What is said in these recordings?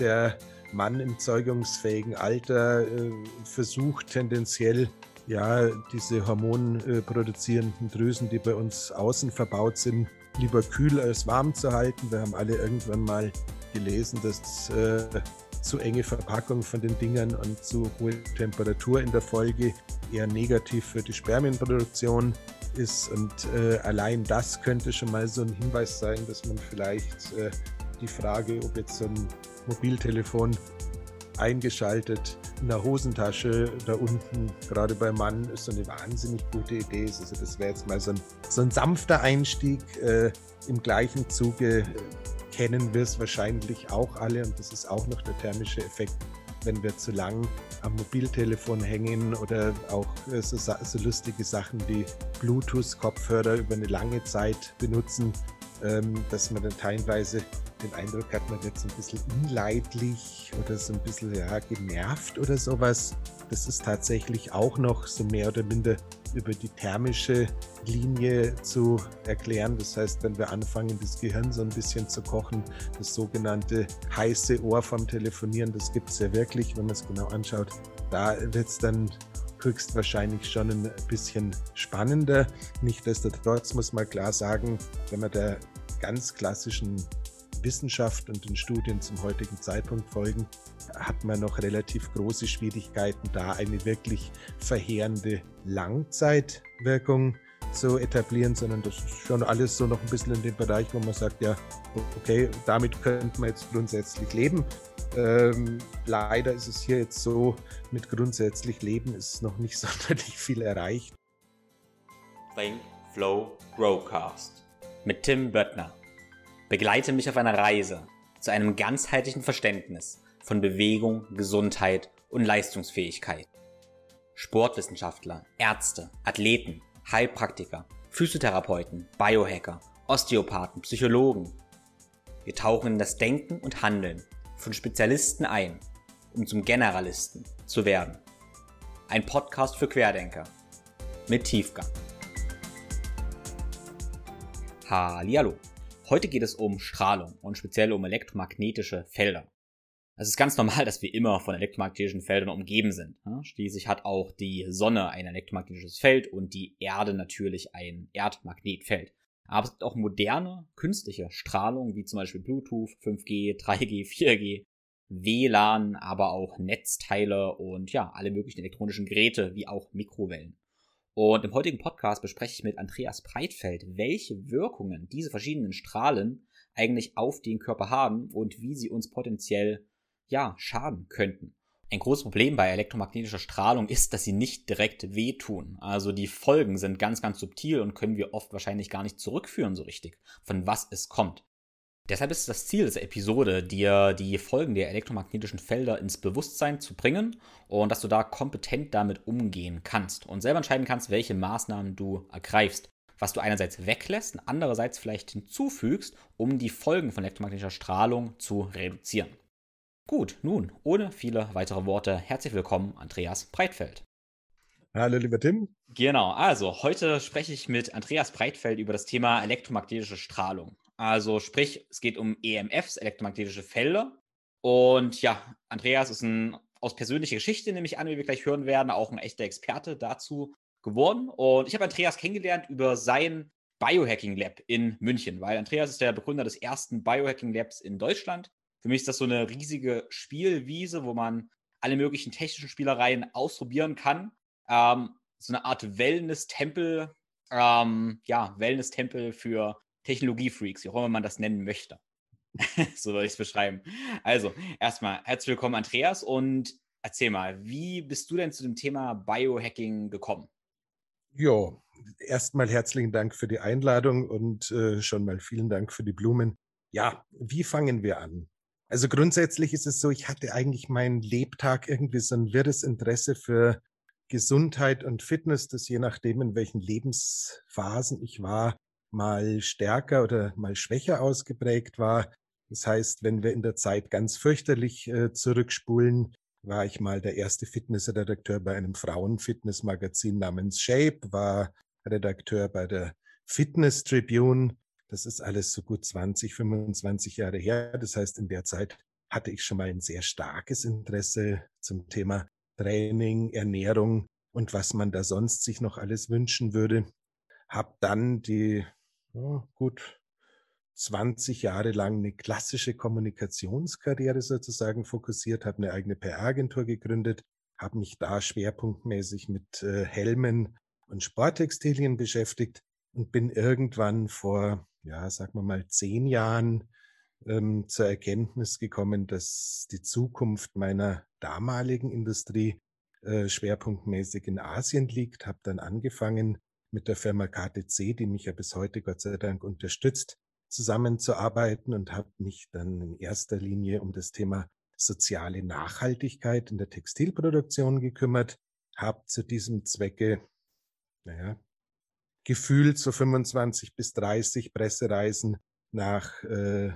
der Mann im zeugungsfähigen Alter äh, versucht tendenziell ja diese hormonproduzierenden Drüsen, die bei uns außen verbaut sind, lieber kühl als warm zu halten. Wir haben alle irgendwann mal gelesen, dass äh, zu enge Verpackung von den Dingern und zu hohe Temperatur in der Folge eher negativ für die Spermienproduktion ist. Und äh, allein das könnte schon mal so ein Hinweis sein, dass man vielleicht äh, die Frage, ob jetzt so ein Mobiltelefon eingeschaltet in der Hosentasche da unten, gerade beim Mann, ist so eine wahnsinnig gute Idee. Also das wäre jetzt mal so ein, so ein sanfter Einstieg. Äh, Im gleichen Zuge kennen wir es wahrscheinlich auch alle und das ist auch noch der thermische Effekt, wenn wir zu lang am Mobiltelefon hängen oder auch äh, so, so lustige Sachen wie Bluetooth-Kopfhörer über eine lange Zeit benutzen, dass man dann teilweise den Eindruck hat, man wird so ein bisschen unleidlich oder so ein bisschen ja, genervt oder sowas. Das ist tatsächlich auch noch so mehr oder minder über die thermische Linie zu erklären. Das heißt, wenn wir anfangen, das Gehirn so ein bisschen zu kochen, das sogenannte heiße Ohr vom Telefonieren, das gibt es ja wirklich, wenn man es genau anschaut. Da wird es dann höchstwahrscheinlich schon ein bisschen spannender. Nichtsdestotrotz muss man klar sagen, wenn man der ganz klassischen Wissenschaft und den Studien zum heutigen Zeitpunkt folgen, hat man noch relativ große Schwierigkeiten, da eine wirklich verheerende Langzeitwirkung zu etablieren, sondern das ist schon alles so noch ein bisschen in dem Bereich, wo man sagt, ja, okay, damit könnte man jetzt grundsätzlich leben. Ähm, leider ist es hier jetzt so, mit grundsätzlich Leben ist noch nicht sonderlich viel erreicht. Think, Flow, Growcast mit Tim Böttner. Begleite mich auf einer Reise zu einem ganzheitlichen Verständnis von Bewegung, Gesundheit und Leistungsfähigkeit. Sportwissenschaftler, Ärzte, Athleten, Heilpraktiker, Physiotherapeuten, Biohacker, Osteopathen, Psychologen. Wir tauchen in das Denken und Handeln von Spezialisten ein, um zum Generalisten zu werden. Ein Podcast für Querdenker mit Tiefgang. Hallihallo. Heute geht es um Strahlung und speziell um elektromagnetische Felder. Es ist ganz normal, dass wir immer von elektromagnetischen Feldern umgeben sind. Schließlich hat auch die Sonne ein elektromagnetisches Feld und die Erde natürlich ein Erdmagnetfeld. Aber es gibt auch moderne, künstliche Strahlung, wie zum Beispiel Bluetooth, 5G, 3G, 4G, WLAN, aber auch Netzteile und ja, alle möglichen elektronischen Geräte, wie auch Mikrowellen. Und im heutigen Podcast bespreche ich mit Andreas Breitfeld, welche Wirkungen diese verschiedenen Strahlen eigentlich auf den Körper haben und wie sie uns potenziell, ja, schaden könnten. Ein großes Problem bei elektromagnetischer Strahlung ist, dass sie nicht direkt wehtun. Also die Folgen sind ganz, ganz subtil und können wir oft wahrscheinlich gar nicht zurückführen so richtig, von was es kommt. Deshalb ist das Ziel dieser Episode, dir die Folgen der elektromagnetischen Felder ins Bewusstsein zu bringen und dass du da kompetent damit umgehen kannst und selber entscheiden kannst, welche Maßnahmen du ergreifst. Was du einerseits weglässt und andererseits vielleicht hinzufügst, um die Folgen von elektromagnetischer Strahlung zu reduzieren. Gut, nun, ohne viele weitere Worte, herzlich willkommen, Andreas Breitfeld. Hallo, lieber Tim. Genau, also heute spreche ich mit Andreas Breitfeld über das Thema elektromagnetische Strahlung. Also sprich, es geht um EMFs, elektromagnetische Felder. Und ja, Andreas ist ein aus persönlicher Geschichte, nehme ich an, wie wir gleich hören werden, auch ein echter Experte dazu geworden. Und ich habe Andreas kennengelernt über sein Biohacking Lab in München, weil Andreas ist der Begründer des ersten Biohacking Labs in Deutschland. Für mich ist das so eine riesige Spielwiese, wo man alle möglichen technischen Spielereien ausprobieren kann. Ähm, so eine Art Wellness-Tempel, ähm, ja, Wellness-Tempel für Technologiefreaks, wie auch immer man das nennen möchte. so soll ich es beschreiben. Also, erstmal herzlich willkommen, Andreas, und erzähl mal, wie bist du denn zu dem Thema Biohacking gekommen? Ja, erstmal herzlichen Dank für die Einladung und äh, schon mal vielen Dank für die Blumen. Ja, wie fangen wir an? Also grundsätzlich ist es so, ich hatte eigentlich meinen Lebtag irgendwie so ein wirres Interesse für Gesundheit und Fitness, das je nachdem, in welchen Lebensphasen ich war, mal stärker oder mal schwächer ausgeprägt war. Das heißt, wenn wir in der Zeit ganz fürchterlich äh, zurückspulen, war ich mal der erste Fitnessredakteur bei einem Frauenfitnessmagazin namens Shape, war Redakteur bei der Fitness Tribune. Das ist alles so gut 20, 25 Jahre her. Das heißt, in der Zeit hatte ich schon mal ein sehr starkes Interesse zum Thema Training, Ernährung und was man da sonst sich noch alles wünschen würde. Hab dann die oh, gut 20 Jahre lang eine klassische Kommunikationskarriere sozusagen fokussiert, habe eine eigene PR-Agentur gegründet, habe mich da schwerpunktmäßig mit äh, Helmen und Sporttextilien beschäftigt und bin irgendwann vor, ja, sagen wir mal, zehn Jahren ähm, zur Erkenntnis gekommen, dass die Zukunft meiner damaligen Industrie äh, schwerpunktmäßig in Asien liegt. Habe dann angefangen mit der Firma KTC, die mich ja bis heute Gott sei Dank unterstützt, zusammenzuarbeiten und habe mich dann in erster Linie um das Thema soziale Nachhaltigkeit in der Textilproduktion gekümmert, habe zu diesem Zwecke, naja, gefühlt so 25 bis 30 Pressereisen nach äh,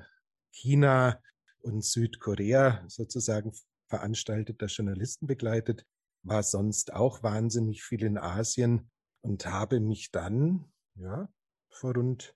China und Südkorea sozusagen veranstalteter Journalisten begleitet, war sonst auch wahnsinnig viel in Asien und habe mich dann, ja, vor rund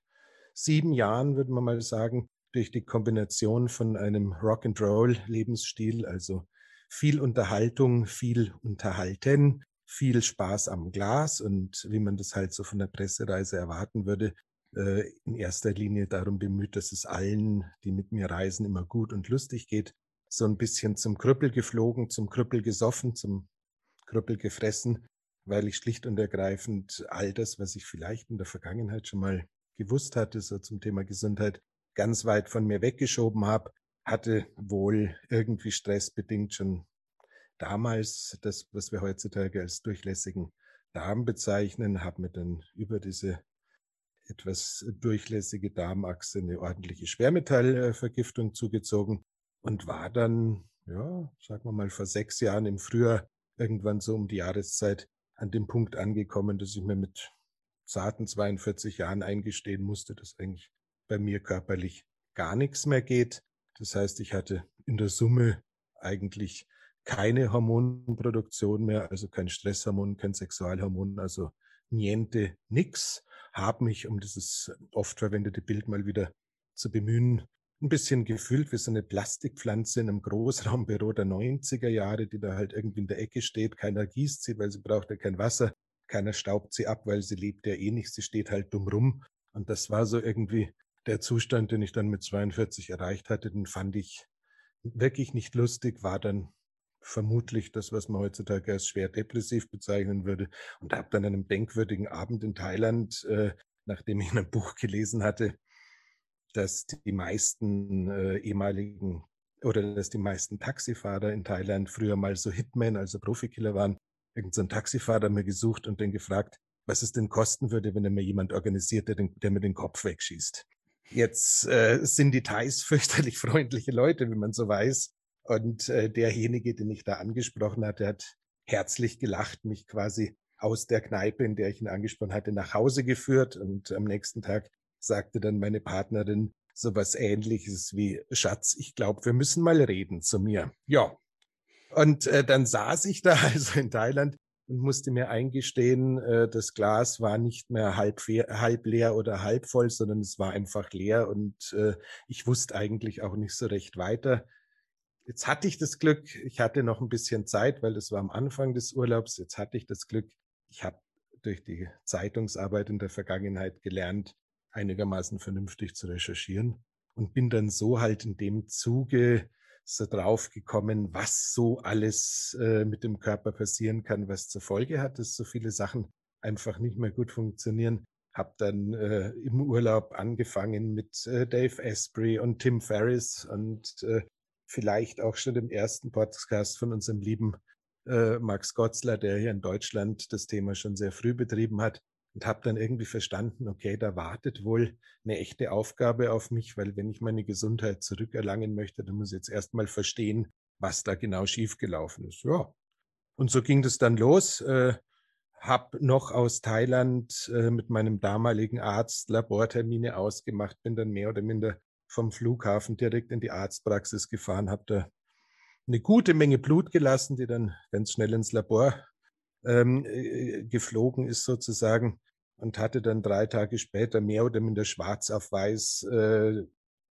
sieben Jahren, würde man mal sagen, durch die Kombination von einem Rock'n'Roll-Lebensstil, also viel Unterhaltung, viel Unterhalten, viel Spaß am Glas und wie man das halt so von der Pressereise erwarten würde, äh, in erster Linie darum bemüht, dass es allen, die mit mir reisen, immer gut und lustig geht. So ein bisschen zum Krüppel geflogen, zum Krüppel gesoffen, zum Krüppel gefressen, weil ich schlicht und ergreifend all das, was ich vielleicht in der Vergangenheit schon mal gewusst hatte, so zum Thema Gesundheit, ganz weit von mir weggeschoben habe, hatte wohl irgendwie stressbedingt schon damals das, was wir heutzutage als durchlässigen Darm bezeichnen, habe mir dann über diese etwas durchlässige Darmachse eine ordentliche Schwermetallvergiftung zugezogen und war dann, ja, sagen wir mal, vor sechs Jahren im Frühjahr irgendwann so um die Jahreszeit an dem Punkt angekommen, dass ich mir mit zarten 42 Jahren eingestehen musste, dass eigentlich bei mir körperlich gar nichts mehr geht. Das heißt, ich hatte in der Summe eigentlich keine Hormonproduktion mehr, also kein Stresshormon, kein Sexualhormon, also niente, nix habe mich, um dieses oft verwendete Bild mal wieder zu bemühen, ein bisschen gefühlt wie so eine Plastikpflanze in einem Großraumbüro der 90er Jahre, die da halt irgendwie in der Ecke steht. Keiner gießt sie, weil sie braucht ja kein Wasser. Keiner staubt sie ab, weil sie lebt ja eh nicht. Sie steht halt dumm rum. Und das war so irgendwie der Zustand, den ich dann mit 42 erreicht hatte. Den fand ich wirklich nicht lustig, war dann vermutlich das, was man heutzutage als schwer depressiv bezeichnen würde. Und habe dann an einem denkwürdigen Abend in Thailand, äh, nachdem ich in einem Buch gelesen hatte, dass die meisten äh, ehemaligen oder dass die meisten Taxifahrer in Thailand früher mal so Hitmen, also Profikiller waren, irgend so ein Taxifahrer mir gesucht und den gefragt, was es denn kosten würde, wenn er mir jemand organisiert, der, den, der mir den Kopf wegschießt. Jetzt äh, sind die Thais fürchterlich freundliche Leute, wie man so weiß. Und äh, derjenige, den ich da angesprochen hatte, hat herzlich gelacht, mich quasi aus der Kneipe, in der ich ihn angesprochen hatte, nach Hause geführt. Und am nächsten Tag sagte dann meine Partnerin so was ähnliches wie, Schatz, ich glaube, wir müssen mal reden zu mir. Ja. Und äh, dann saß ich da also in Thailand und musste mir eingestehen, äh, das Glas war nicht mehr halb, halb leer oder halb voll, sondern es war einfach leer und äh, ich wusste eigentlich auch nicht so recht weiter. Jetzt hatte ich das Glück, ich hatte noch ein bisschen Zeit, weil das war am Anfang des Urlaubs. Jetzt hatte ich das Glück, ich habe durch die Zeitungsarbeit in der Vergangenheit gelernt, einigermaßen vernünftig zu recherchieren und bin dann so halt in dem Zuge so drauf gekommen, was so alles äh, mit dem Körper passieren kann, was zur Folge hat, dass so viele Sachen einfach nicht mehr gut funktionieren. Hab dann äh, im Urlaub angefangen mit äh, Dave Asprey und Tim Ferriss und äh, vielleicht auch schon im ersten Podcast von unserem lieben äh, Max Gotzler, der hier in Deutschland das Thema schon sehr früh betrieben hat und habe dann irgendwie verstanden, okay, da wartet wohl eine echte Aufgabe auf mich, weil wenn ich meine Gesundheit zurückerlangen möchte, dann muss ich jetzt erstmal verstehen, was da genau schiefgelaufen ist. Ja. Und so ging das dann los. Äh, hab noch aus Thailand äh, mit meinem damaligen Arzt Labortermine ausgemacht, bin dann mehr oder minder vom Flughafen direkt in die Arztpraxis gefahren, habe da eine gute Menge Blut gelassen, die dann ganz schnell ins Labor ähm, äh, geflogen ist sozusagen und hatte dann drei Tage später mehr oder minder schwarz auf weiß äh,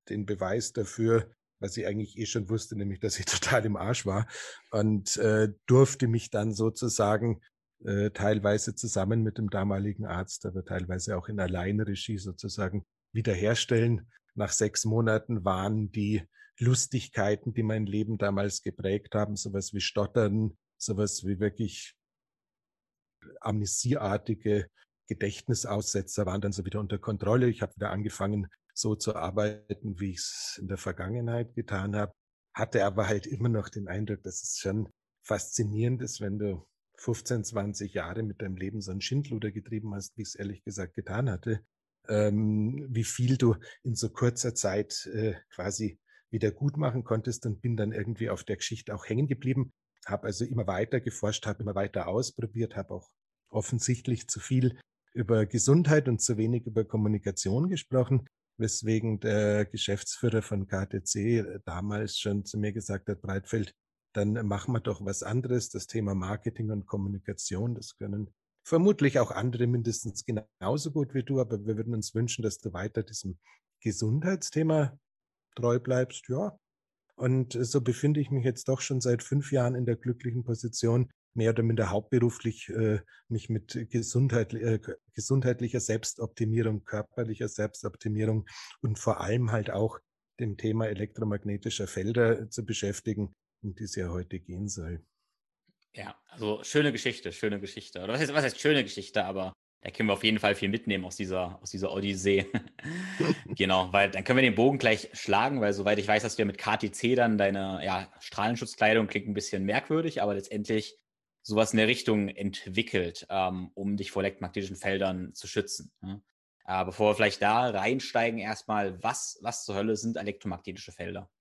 den Beweis dafür, was ich eigentlich eh schon wusste, nämlich dass ich total im Arsch war und äh, durfte mich dann sozusagen äh, teilweise zusammen mit dem damaligen Arzt, aber teilweise auch in Alleinregie sozusagen wiederherstellen. Nach sechs Monaten waren die Lustigkeiten, die mein Leben damals geprägt haben, sowas wie Stottern, sowas wie wirklich amnesieartige Gedächtnisaussetzer waren dann so wieder unter Kontrolle. Ich habe wieder angefangen, so zu arbeiten, wie ich es in der Vergangenheit getan habe, hatte aber halt immer noch den Eindruck, dass es schon faszinierend ist, wenn du 15, 20 Jahre mit deinem Leben so ein Schindluder getrieben hast, wie ich es ehrlich gesagt getan hatte, ähm, wie viel du in so kurzer Zeit äh, quasi wieder gut machen konntest und bin dann irgendwie auf der Geschichte auch hängen geblieben, habe also immer weiter geforscht, habe immer weiter ausprobiert, habe auch offensichtlich zu viel über Gesundheit und zu wenig über Kommunikation gesprochen, weswegen der Geschäftsführer von KTC äh, damals schon zu mir gesagt hat, Breitfeld, dann machen wir doch was anderes, das Thema Marketing und Kommunikation, das können vermutlich auch andere mindestens genauso gut wie du, aber wir würden uns wünschen, dass du weiter diesem Gesundheitsthema treu bleibst, ja. Und so befinde ich mich jetzt doch schon seit fünf Jahren in der glücklichen Position, mehr oder minder hauptberuflich äh, mich mit Gesundheit, äh, gesundheitlicher Selbstoptimierung, körperlicher Selbstoptimierung und vor allem halt auch dem Thema elektromagnetischer Felder zu beschäftigen, um die es ja heute gehen soll. Ja, also schöne Geschichte, schöne Geschichte. Oder was heißt, was heißt schöne Geschichte, aber da können wir auf jeden Fall viel mitnehmen aus dieser, aus dieser Odyssee. genau, weil dann können wir den Bogen gleich schlagen, weil soweit ich weiß, dass wir mit KTC dann deine ja, Strahlenschutzkleidung klingt ein bisschen merkwürdig, aber letztendlich sowas in der Richtung entwickelt, ähm, um dich vor elektromagnetischen Feldern zu schützen. Ne? Äh, bevor wir vielleicht da reinsteigen, erstmal, was, was zur Hölle sind elektromagnetische Felder?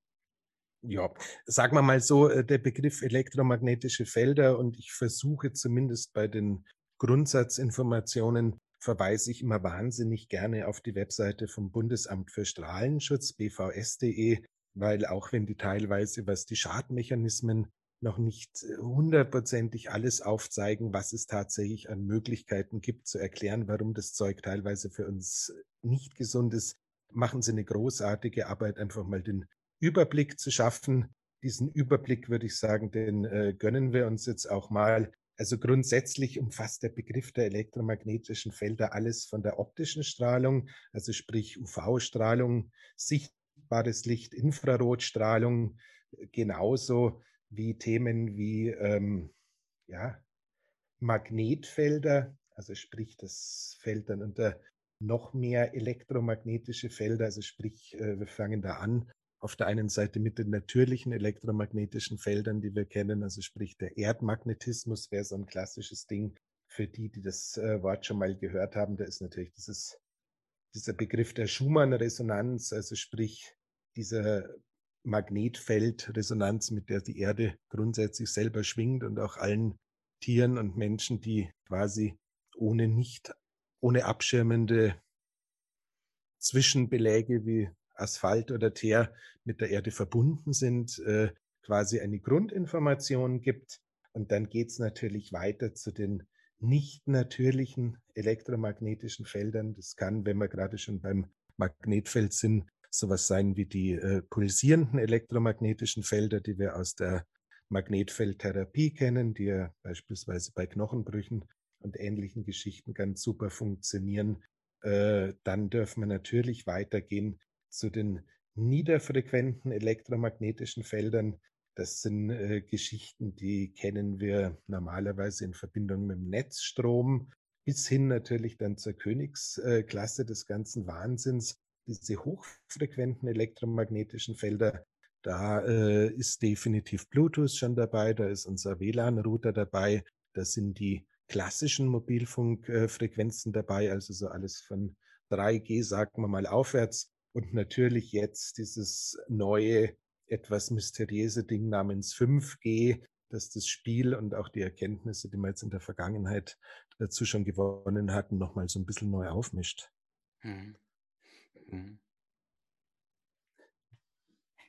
Ja, sagen wir mal so, äh, der Begriff elektromagnetische Felder und ich versuche zumindest bei den Grundsatzinformationen verweise ich immer wahnsinnig gerne auf die Webseite vom Bundesamt für Strahlenschutz, bvs.de, weil auch wenn die teilweise, was die Schadmechanismen noch nicht äh, hundertprozentig alles aufzeigen, was es tatsächlich an Möglichkeiten gibt, zu erklären, warum das Zeug teilweise für uns nicht gesund ist, machen sie eine großartige Arbeit, einfach mal den Überblick zu schaffen. Diesen Überblick, würde ich sagen, den äh, gönnen wir uns jetzt auch mal. Also grundsätzlich umfasst der Begriff der elektromagnetischen Felder alles von der optischen Strahlung, also sprich UV-Strahlung, sichtbares Licht, Infrarotstrahlung, genauso wie Themen wie ähm, ja, Magnetfelder, also sprich das Feld dann unter noch mehr elektromagnetische Felder, also sprich äh, wir fangen da an auf der einen Seite mit den natürlichen elektromagnetischen Feldern, die wir kennen, also sprich der Erdmagnetismus wäre so ein klassisches Ding. Für die, die das äh, Wort schon mal gehört haben, da ist natürlich dieses, dieser Begriff der Schumann-Resonanz, also sprich dieser Magnetfeldresonanz, mit der die Erde grundsätzlich selber schwingt und auch allen Tieren und Menschen, die quasi ohne nicht, ohne abschirmende Zwischenbeläge wie Asphalt oder Teer mit der Erde verbunden sind, äh, quasi eine Grundinformation gibt. Und dann geht es natürlich weiter zu den nicht natürlichen elektromagnetischen Feldern. Das kann, wenn wir gerade schon beim Magnetfeld sind, sowas sein wie die äh, pulsierenden elektromagnetischen Felder, die wir aus der Magnetfeldtherapie kennen, die ja beispielsweise bei Knochenbrüchen und ähnlichen Geschichten ganz super funktionieren. Äh, dann dürfen wir natürlich weitergehen zu den niederfrequenten elektromagnetischen Feldern. Das sind äh, Geschichten, die kennen wir normalerweise in Verbindung mit dem Netzstrom, bis hin natürlich dann zur Königsklasse des ganzen Wahnsinns, diese hochfrequenten elektromagnetischen Felder, da äh, ist definitiv Bluetooth schon dabei, da ist unser WLAN-Router dabei, da sind die klassischen Mobilfunkfrequenzen dabei, also so alles von 3G, sagen wir mal, aufwärts. Und natürlich jetzt dieses neue, etwas mysteriöse Ding namens 5G, das das Spiel und auch die Erkenntnisse, die wir jetzt in der Vergangenheit dazu schon gewonnen hatten, nochmal so ein bisschen neu aufmischt. Hm. Mhm.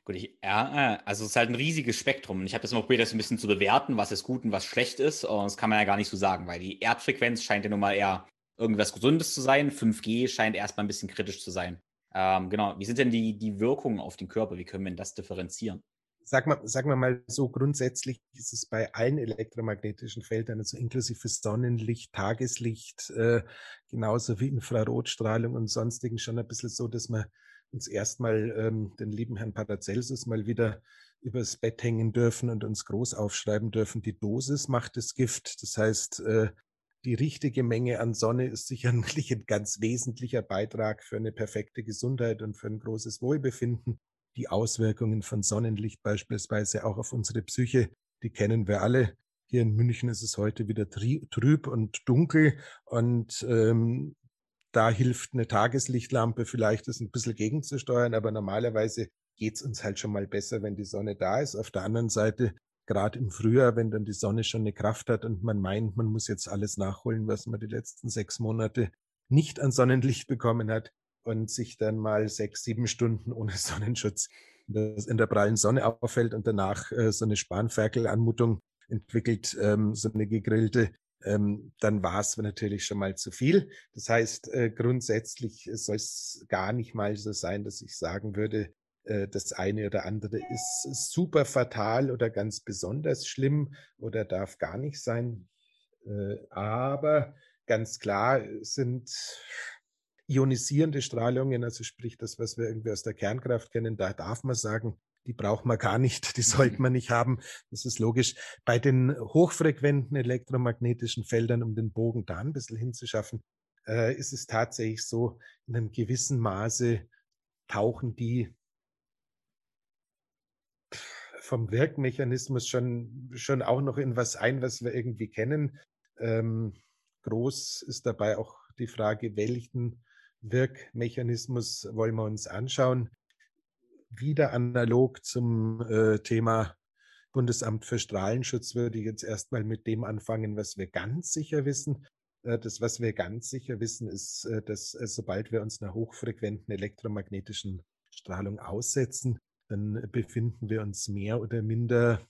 Gut, ich, ja, äh, also es ist halt ein riesiges Spektrum. Ich habe das mal probiert, das ein bisschen zu bewerten, was ist gut und was schlecht ist. Und das kann man ja gar nicht so sagen, weil die Erdfrequenz scheint ja nun mal eher irgendwas Gesundes zu sein. 5G scheint erstmal ein bisschen kritisch zu sein. Ähm, genau, wie sind denn die, die Wirkungen auf den Körper? Wie können wir das differenzieren? Sagen wir, sagen wir mal so, grundsätzlich ist es bei allen elektromagnetischen Feldern, also inklusive Sonnenlicht, Tageslicht, äh, genauso wie Infrarotstrahlung und sonstigen schon ein bisschen so, dass wir uns erstmal ähm, den lieben Herrn Paracelsus mal wieder übers Bett hängen dürfen und uns groß aufschreiben dürfen, die Dosis macht das Gift. Das heißt, äh, die richtige Menge an Sonne ist sicherlich ein ganz wesentlicher Beitrag für eine perfekte Gesundheit und für ein großes Wohlbefinden. Die Auswirkungen von Sonnenlicht beispielsweise auch auf unsere Psyche, die kennen wir alle. Hier in München ist es heute wieder trüb und dunkel und ähm, da hilft eine Tageslichtlampe vielleicht, das ein bisschen gegenzusteuern, aber normalerweise geht es uns halt schon mal besser, wenn die Sonne da ist. Auf der anderen Seite, gerade im Frühjahr, wenn dann die Sonne schon eine Kraft hat und man meint, man muss jetzt alles nachholen, was man die letzten sechs Monate nicht an Sonnenlicht bekommen hat und sich dann mal sechs, sieben Stunden ohne Sonnenschutz in der prallen Sonne auffällt und danach äh, so eine Spanferkel-Anmutung entwickelt, ähm, so eine gegrillte, ähm, dann war es natürlich schon mal zu viel. Das heißt, äh, grundsätzlich soll es gar nicht mal so sein, dass ich sagen würde, äh, das eine oder andere ist super fatal oder ganz besonders schlimm oder darf gar nicht sein. Äh, aber ganz klar sind ionisierende Strahlungen, also sprich das, was wir irgendwie aus der Kernkraft kennen, da darf man sagen, die braucht man gar nicht, die sollte man nicht haben. Das ist logisch. Bei den hochfrequenten elektromagnetischen Feldern, um den Bogen da ein bisschen hinzuschaffen, äh, ist es tatsächlich so, in einem gewissen Maße tauchen die vom Wirkmechanismus schon, schon auch noch in was ein, was wir irgendwie kennen. Ähm, groß ist dabei auch die Frage, welchen Wirkmechanismus wollen wir uns anschauen. Wieder analog zum äh, Thema Bundesamt für Strahlenschutz würde ich jetzt erstmal mit dem anfangen, was wir ganz sicher wissen. Äh, das, was wir ganz sicher wissen, ist, äh, dass äh, sobald wir uns einer hochfrequenten elektromagnetischen Strahlung aussetzen, dann befinden wir uns mehr oder minder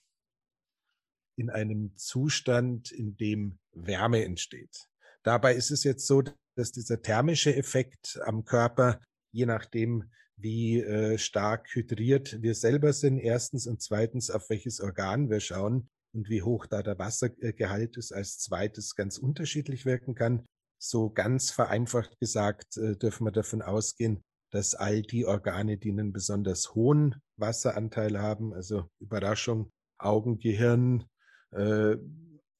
in einem Zustand, in dem Wärme entsteht. Dabei ist es jetzt so, dass dieser thermische Effekt am Körper, je nachdem, wie äh, stark hydriert wir selber sind, erstens und zweitens, auf welches Organ wir schauen und wie hoch da der Wassergehalt ist, als zweites ganz unterschiedlich wirken kann. So ganz vereinfacht gesagt äh, dürfen wir davon ausgehen, dass all die Organe, die einen besonders hohen Wasseranteil haben, also Überraschung, Augen, Gehirn, äh,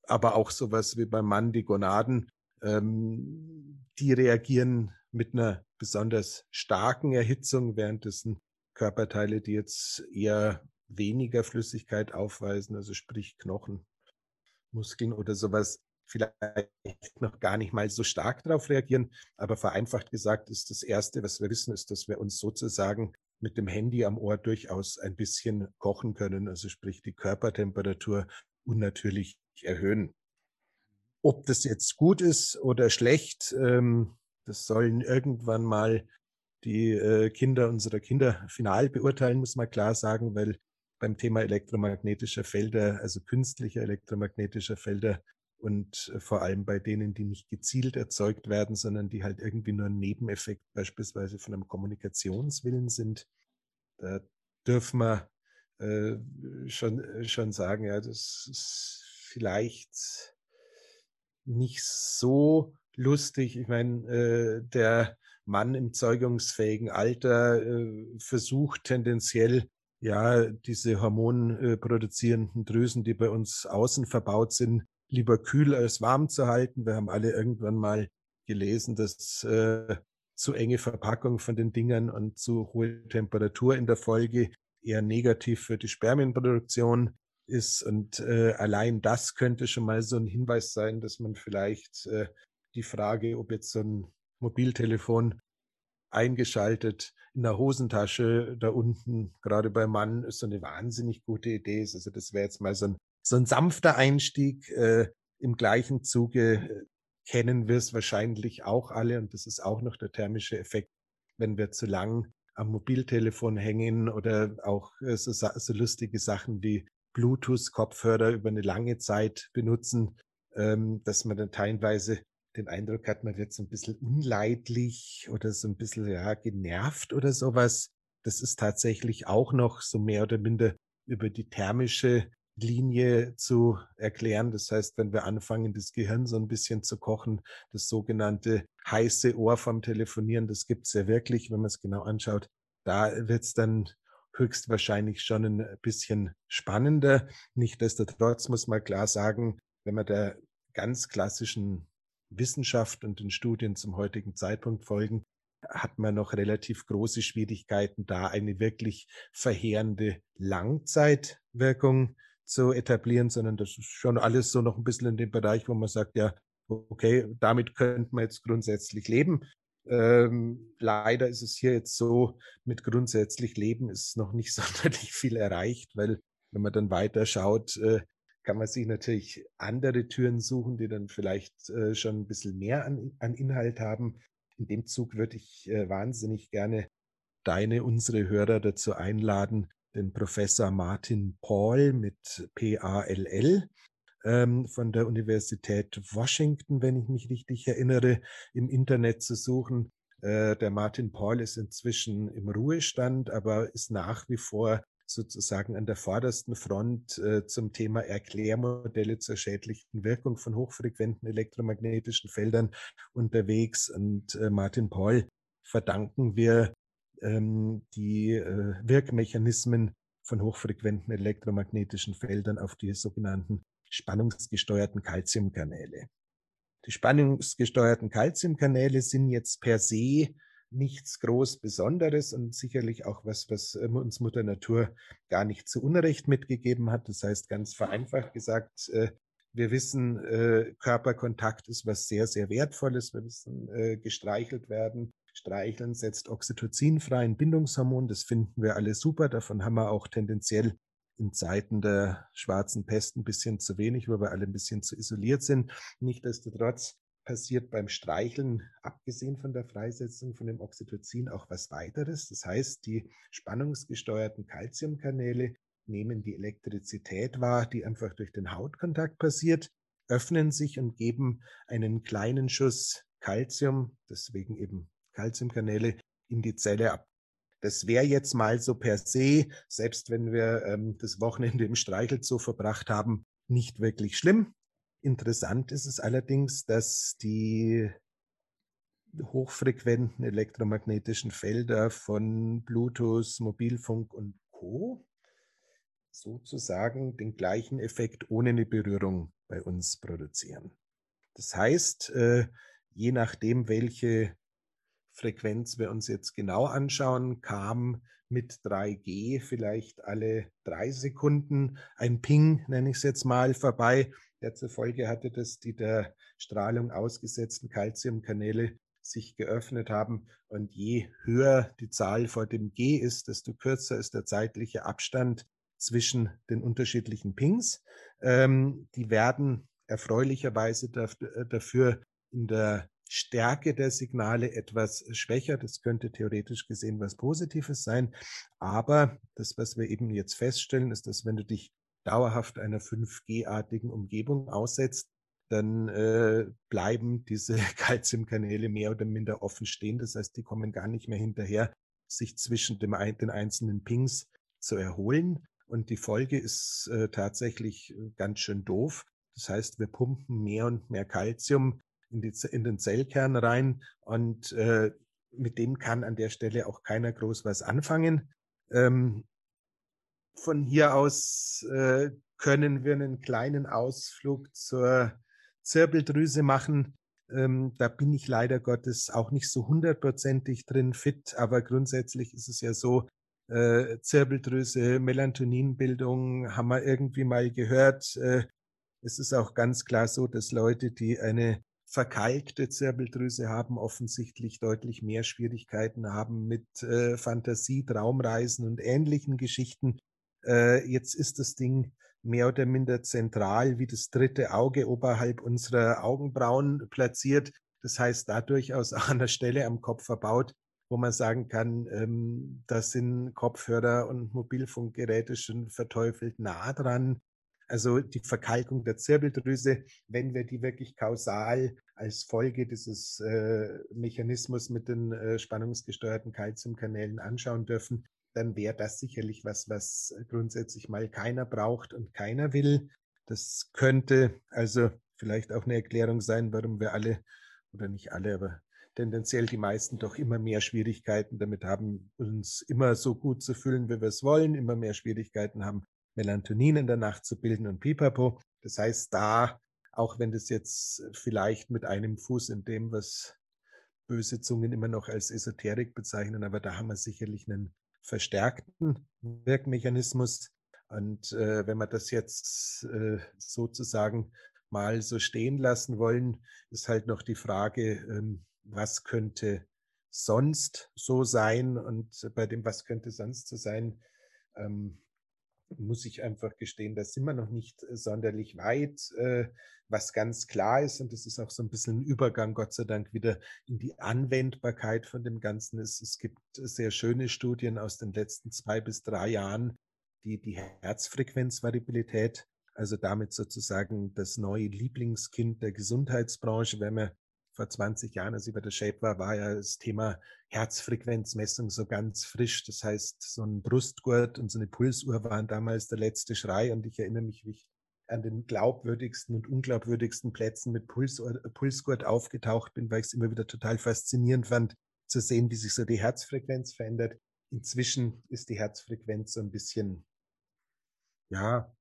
aber auch sowas wie beim Mann die Gonaden, ähm, die reagieren mit einer besonders starken Erhitzung, währenddessen Körperteile, die jetzt eher weniger Flüssigkeit aufweisen, also sprich Knochen, Muskeln oder sowas, vielleicht noch gar nicht mal so stark darauf reagieren. Aber vereinfacht gesagt ist das Erste, was wir wissen, ist, dass wir uns sozusagen mit dem Handy am Ohr durchaus ein bisschen kochen können, also sprich die Körpertemperatur unnatürlich erhöhen. Ob das jetzt gut ist oder schlecht, ähm, das sollen irgendwann mal die äh, Kinder unserer Kinder final beurteilen, muss man klar sagen, weil beim Thema elektromagnetischer Felder, also künstlicher elektromagnetischer Felder, und äh, vor allem bei denen, die nicht gezielt erzeugt werden, sondern die halt irgendwie nur ein Nebeneffekt beispielsweise von einem Kommunikationswillen sind, da dürfen wir äh, schon, äh, schon sagen, ja, das ist vielleicht nicht so lustig. Ich meine, äh, der Mann im zeugungsfähigen Alter äh, versucht tendenziell ja diese hormonproduzierenden Drüsen, die bei uns außen verbaut sind, lieber kühl als warm zu halten. Wir haben alle irgendwann mal gelesen, dass äh, zu enge Verpackung von den Dingern und zu hohe Temperatur in der Folge eher negativ für die Spermienproduktion ist. Und äh, allein das könnte schon mal so ein Hinweis sein, dass man vielleicht äh, die Frage, ob jetzt so ein Mobiltelefon eingeschaltet in der Hosentasche da unten, gerade beim Mann, ist so eine wahnsinnig gute Idee. Also das wäre jetzt mal so ein so ein sanfter Einstieg. Äh, Im gleichen Zuge äh, kennen wir es wahrscheinlich auch alle und das ist auch noch der thermische Effekt, wenn wir zu lang am Mobiltelefon hängen oder auch äh, so, so lustige Sachen wie Bluetooth-Kopfhörer über eine lange Zeit benutzen, ähm, dass man dann teilweise den Eindruck hat, man wird so ein bisschen unleidlich oder so ein bisschen ja, genervt oder sowas. Das ist tatsächlich auch noch so mehr oder minder über die thermische Linie zu erklären. Das heißt, wenn wir anfangen, das Gehirn so ein bisschen zu kochen, das sogenannte heiße Ohr vom Telefonieren, das gibt es ja wirklich, wenn man es genau anschaut. Da wird es dann höchstwahrscheinlich schon ein bisschen spannender. Nichtsdestotrotz muss man klar sagen, wenn man der ganz klassischen Wissenschaft und den Studien zum heutigen Zeitpunkt folgen, hat man noch relativ große Schwierigkeiten, da eine wirklich verheerende Langzeitwirkung zu etablieren, sondern das ist schon alles so noch ein bisschen in dem Bereich, wo man sagt, ja, okay, damit könnte man jetzt grundsätzlich leben. Ähm, leider ist es hier jetzt so, mit grundsätzlich Leben ist noch nicht sonderlich viel erreicht, weil wenn man dann weiter schaut, äh, kann man sich natürlich andere Türen suchen, die dann vielleicht äh, schon ein bisschen mehr an, an Inhalt haben. In dem Zug würde ich äh, wahnsinnig gerne deine, unsere Hörer dazu einladen, den Professor Martin Paul mit P-A-L-L ähm, von der Universität Washington, wenn ich mich richtig erinnere, im Internet zu suchen. Äh, der Martin Paul ist inzwischen im Ruhestand, aber ist nach wie vor sozusagen an der vordersten Front äh, zum Thema Erklärmodelle zur schädlichen Wirkung von hochfrequenten elektromagnetischen Feldern unterwegs. Und äh, Martin Paul verdanken wir ähm, die äh, Wirkmechanismen von hochfrequenten elektromagnetischen Feldern auf die sogenannten spannungsgesteuerten Calciumkanäle. Die spannungsgesteuerten Calciumkanäle sind jetzt per se nichts groß Besonderes und sicherlich auch was, was ähm, uns Mutter Natur gar nicht zu Unrecht mitgegeben hat. Das heißt, ganz vereinfacht gesagt, äh, wir wissen, äh, Körperkontakt ist was sehr, sehr Wertvolles. Wir wissen, äh, gestreichelt werden. Streicheln setzt Oxytocin frei, ein Bindungshormon. Das finden wir alle super. Davon haben wir auch tendenziell in Zeiten der schwarzen Pest ein bisschen zu wenig, wo wir alle ein bisschen zu isoliert sind. Nichtsdestotrotz passiert beim Streicheln, abgesehen von der Freisetzung von dem Oxytocin, auch was weiteres. Das heißt, die spannungsgesteuerten Calciumkanäle nehmen die Elektrizität wahr, die einfach durch den Hautkontakt passiert, öffnen sich und geben einen kleinen Schuss Calcium, deswegen eben Calciumkanäle, in die Zelle ab. Das wäre jetzt mal so per se, selbst wenn wir ähm, das Wochenende im Streichelzoo verbracht haben, nicht wirklich schlimm. Interessant ist es allerdings, dass die hochfrequenten elektromagnetischen Felder von Bluetooth, Mobilfunk und Co. sozusagen den gleichen Effekt ohne eine Berührung bei uns produzieren. Das heißt, äh, je nachdem, welche Frequenz wir uns jetzt genau anschauen, kam mit 3G vielleicht alle drei Sekunden ein Ping, nenne ich es jetzt mal, vorbei der zur Folge hatte, dass die der Strahlung ausgesetzten Calciumkanäle sich geöffnet haben. Und je höher die Zahl vor dem G ist, desto kürzer ist der zeitliche Abstand zwischen den unterschiedlichen Pings. Ähm, die werden erfreulicherweise dafür in der Stärke der Signale etwas schwächer. Das könnte theoretisch gesehen was Positives sein. Aber das, was wir eben jetzt feststellen, ist, dass wenn du dich dauerhaft einer 5G-artigen Umgebung aussetzt, dann äh, bleiben diese Calciumkanäle mehr oder minder offen stehen. Das heißt, die kommen gar nicht mehr hinterher, sich zwischen dem, den einzelnen Pings zu erholen. Und die Folge ist äh, tatsächlich äh, ganz schön doof. Das heißt, wir pumpen mehr und mehr Calcium in, die, in den Zellkern rein und äh, mit dem kann an der Stelle auch keiner groß was anfangen. Ähm, von hier aus äh, können wir einen kleinen Ausflug zur Zirbeldrüse machen. Ähm, da bin ich leider Gottes auch nicht so hundertprozentig drin fit, aber grundsätzlich ist es ja so, äh, Zirbeldrüse, Melatoninbildung haben wir irgendwie mal gehört. Äh, es ist auch ganz klar so, dass Leute, die eine verkalkte Zirbeldrüse haben, offensichtlich deutlich mehr Schwierigkeiten haben mit äh, Fantasie, Traumreisen und ähnlichen Geschichten. Äh, jetzt ist das Ding mehr oder minder zentral wie das dritte Auge oberhalb unserer Augenbrauen platziert. Das heißt, da durchaus an der Stelle am Kopf verbaut, wo man sagen kann, ähm, da sind Kopfhörer und Mobilfunkgeräte schon verteufelt nah dran. Also die Verkalkung der Zirbeldrüse, wenn wir die wirklich kausal als Folge dieses äh, Mechanismus mit den äh, spannungsgesteuerten Kalziumkanälen anschauen dürfen, dann wäre das sicherlich was, was grundsätzlich mal keiner braucht und keiner will. Das könnte also vielleicht auch eine Erklärung sein, warum wir alle, oder nicht alle, aber tendenziell die meisten doch immer mehr Schwierigkeiten damit haben, uns immer so gut zu fühlen, wie wir es wollen, immer mehr Schwierigkeiten haben, Melatonin in der Nacht zu bilden und pipapo. Das heißt, da, auch wenn das jetzt vielleicht mit einem Fuß in dem, was böse Zungen immer noch als Esoterik bezeichnen, aber da haben wir sicherlich einen verstärkten Wirkmechanismus. Und äh, wenn wir das jetzt äh, sozusagen mal so stehen lassen wollen, ist halt noch die Frage, ähm, was könnte sonst so sein? Und bei dem, was könnte sonst so sein, ähm, muss ich einfach gestehen, da sind wir noch nicht sonderlich weit. Äh, was ganz klar ist, und das ist auch so ein bisschen ein Übergang, Gott sei Dank, wieder in die Anwendbarkeit von dem Ganzen ist, es gibt sehr schöne Studien aus den letzten zwei bis drei Jahren, die die Herzfrequenzvariabilität, also damit sozusagen das neue Lieblingskind der Gesundheitsbranche, wenn man vor 20 Jahren, als ich bei der Shape war, war ja das Thema Herzfrequenzmessung so ganz frisch. Das heißt, so ein Brustgurt und so eine Pulsuhr waren damals der letzte Schrei. Und ich erinnere mich, wie ich an den glaubwürdigsten und unglaubwürdigsten Plätzen mit Puls, Pulsgurt aufgetaucht bin, weil ich es immer wieder total faszinierend fand, zu sehen, wie sich so die Herzfrequenz verändert. Inzwischen ist die Herzfrequenz so ein bisschen, ja,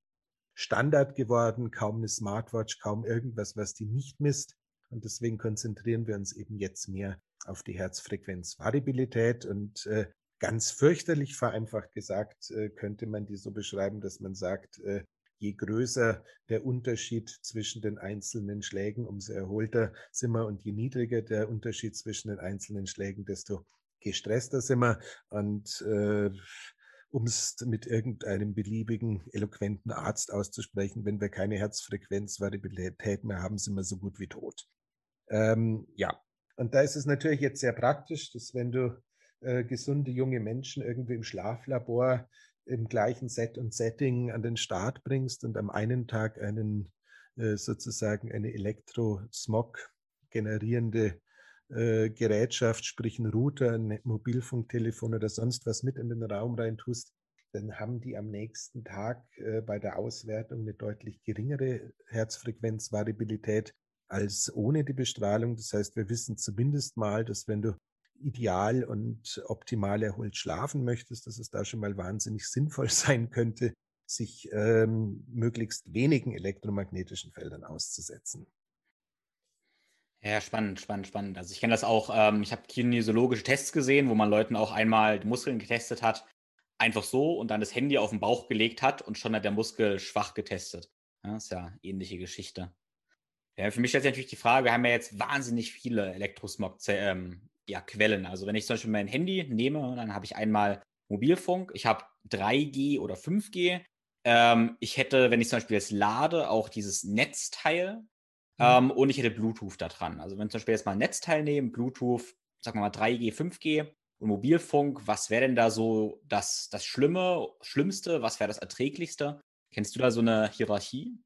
Standard geworden, kaum eine Smartwatch, kaum irgendwas, was die nicht misst. Und deswegen konzentrieren wir uns eben jetzt mehr auf die Herzfrequenzvariabilität. Und äh, ganz fürchterlich vereinfacht gesagt, äh, könnte man die so beschreiben, dass man sagt, äh, je größer der Unterschied zwischen den einzelnen Schlägen, umso erholter sind wir und je niedriger der Unterschied zwischen den einzelnen Schlägen, desto gestresster sind wir. Und äh, um es mit irgendeinem beliebigen, eloquenten Arzt auszusprechen, wenn wir keine Herzfrequenzvariabilität mehr haben, sind wir so gut wie tot. Ähm, ja, und da ist es natürlich jetzt sehr praktisch, dass wenn du äh, gesunde junge Menschen irgendwie im Schlaflabor im gleichen Set und Setting an den Start bringst und am einen Tag einen äh, sozusagen eine Elektrosmog generierende äh, Gerätschaft, sprich ein Router, ein Mobilfunktelefon oder sonst was mit in den Raum rein tust, dann haben die am nächsten Tag äh, bei der Auswertung eine deutlich geringere Herzfrequenzvariabilität als ohne die Bestrahlung. Das heißt, wir wissen zumindest mal, dass wenn du ideal und optimal erholt schlafen möchtest, dass es da schon mal wahnsinnig sinnvoll sein könnte, sich ähm, möglichst wenigen elektromagnetischen Feldern auszusetzen. Ja, spannend, spannend, spannend. Also ich kenne das auch, ähm, ich habe kinesiologische Tests gesehen, wo man Leuten auch einmal die Muskeln getestet hat, einfach so und dann das Handy auf den Bauch gelegt hat und schon hat der Muskel schwach getestet. Ja, ist ja ähnliche Geschichte. Ja, für mich stellt sich natürlich die Frage, wir haben ja jetzt wahnsinnig viele Elektrosmog ähm, ja. Also wenn ich zum Beispiel mein Handy nehme, dann habe ich einmal Mobilfunk, ich habe 3G oder 5G. Ähm, ich hätte, wenn ich zum Beispiel jetzt lade, auch dieses Netzteil mhm. ähm, und ich hätte Bluetooth da dran. Also wenn zum Beispiel jetzt mal ein Netzteil nehmen, Bluetooth, sagen wir mal 3G, 5G und Mobilfunk, was wäre denn da so das, das Schlimme, Schlimmste, was wäre das Erträglichste? Kennst du da so eine Hierarchie?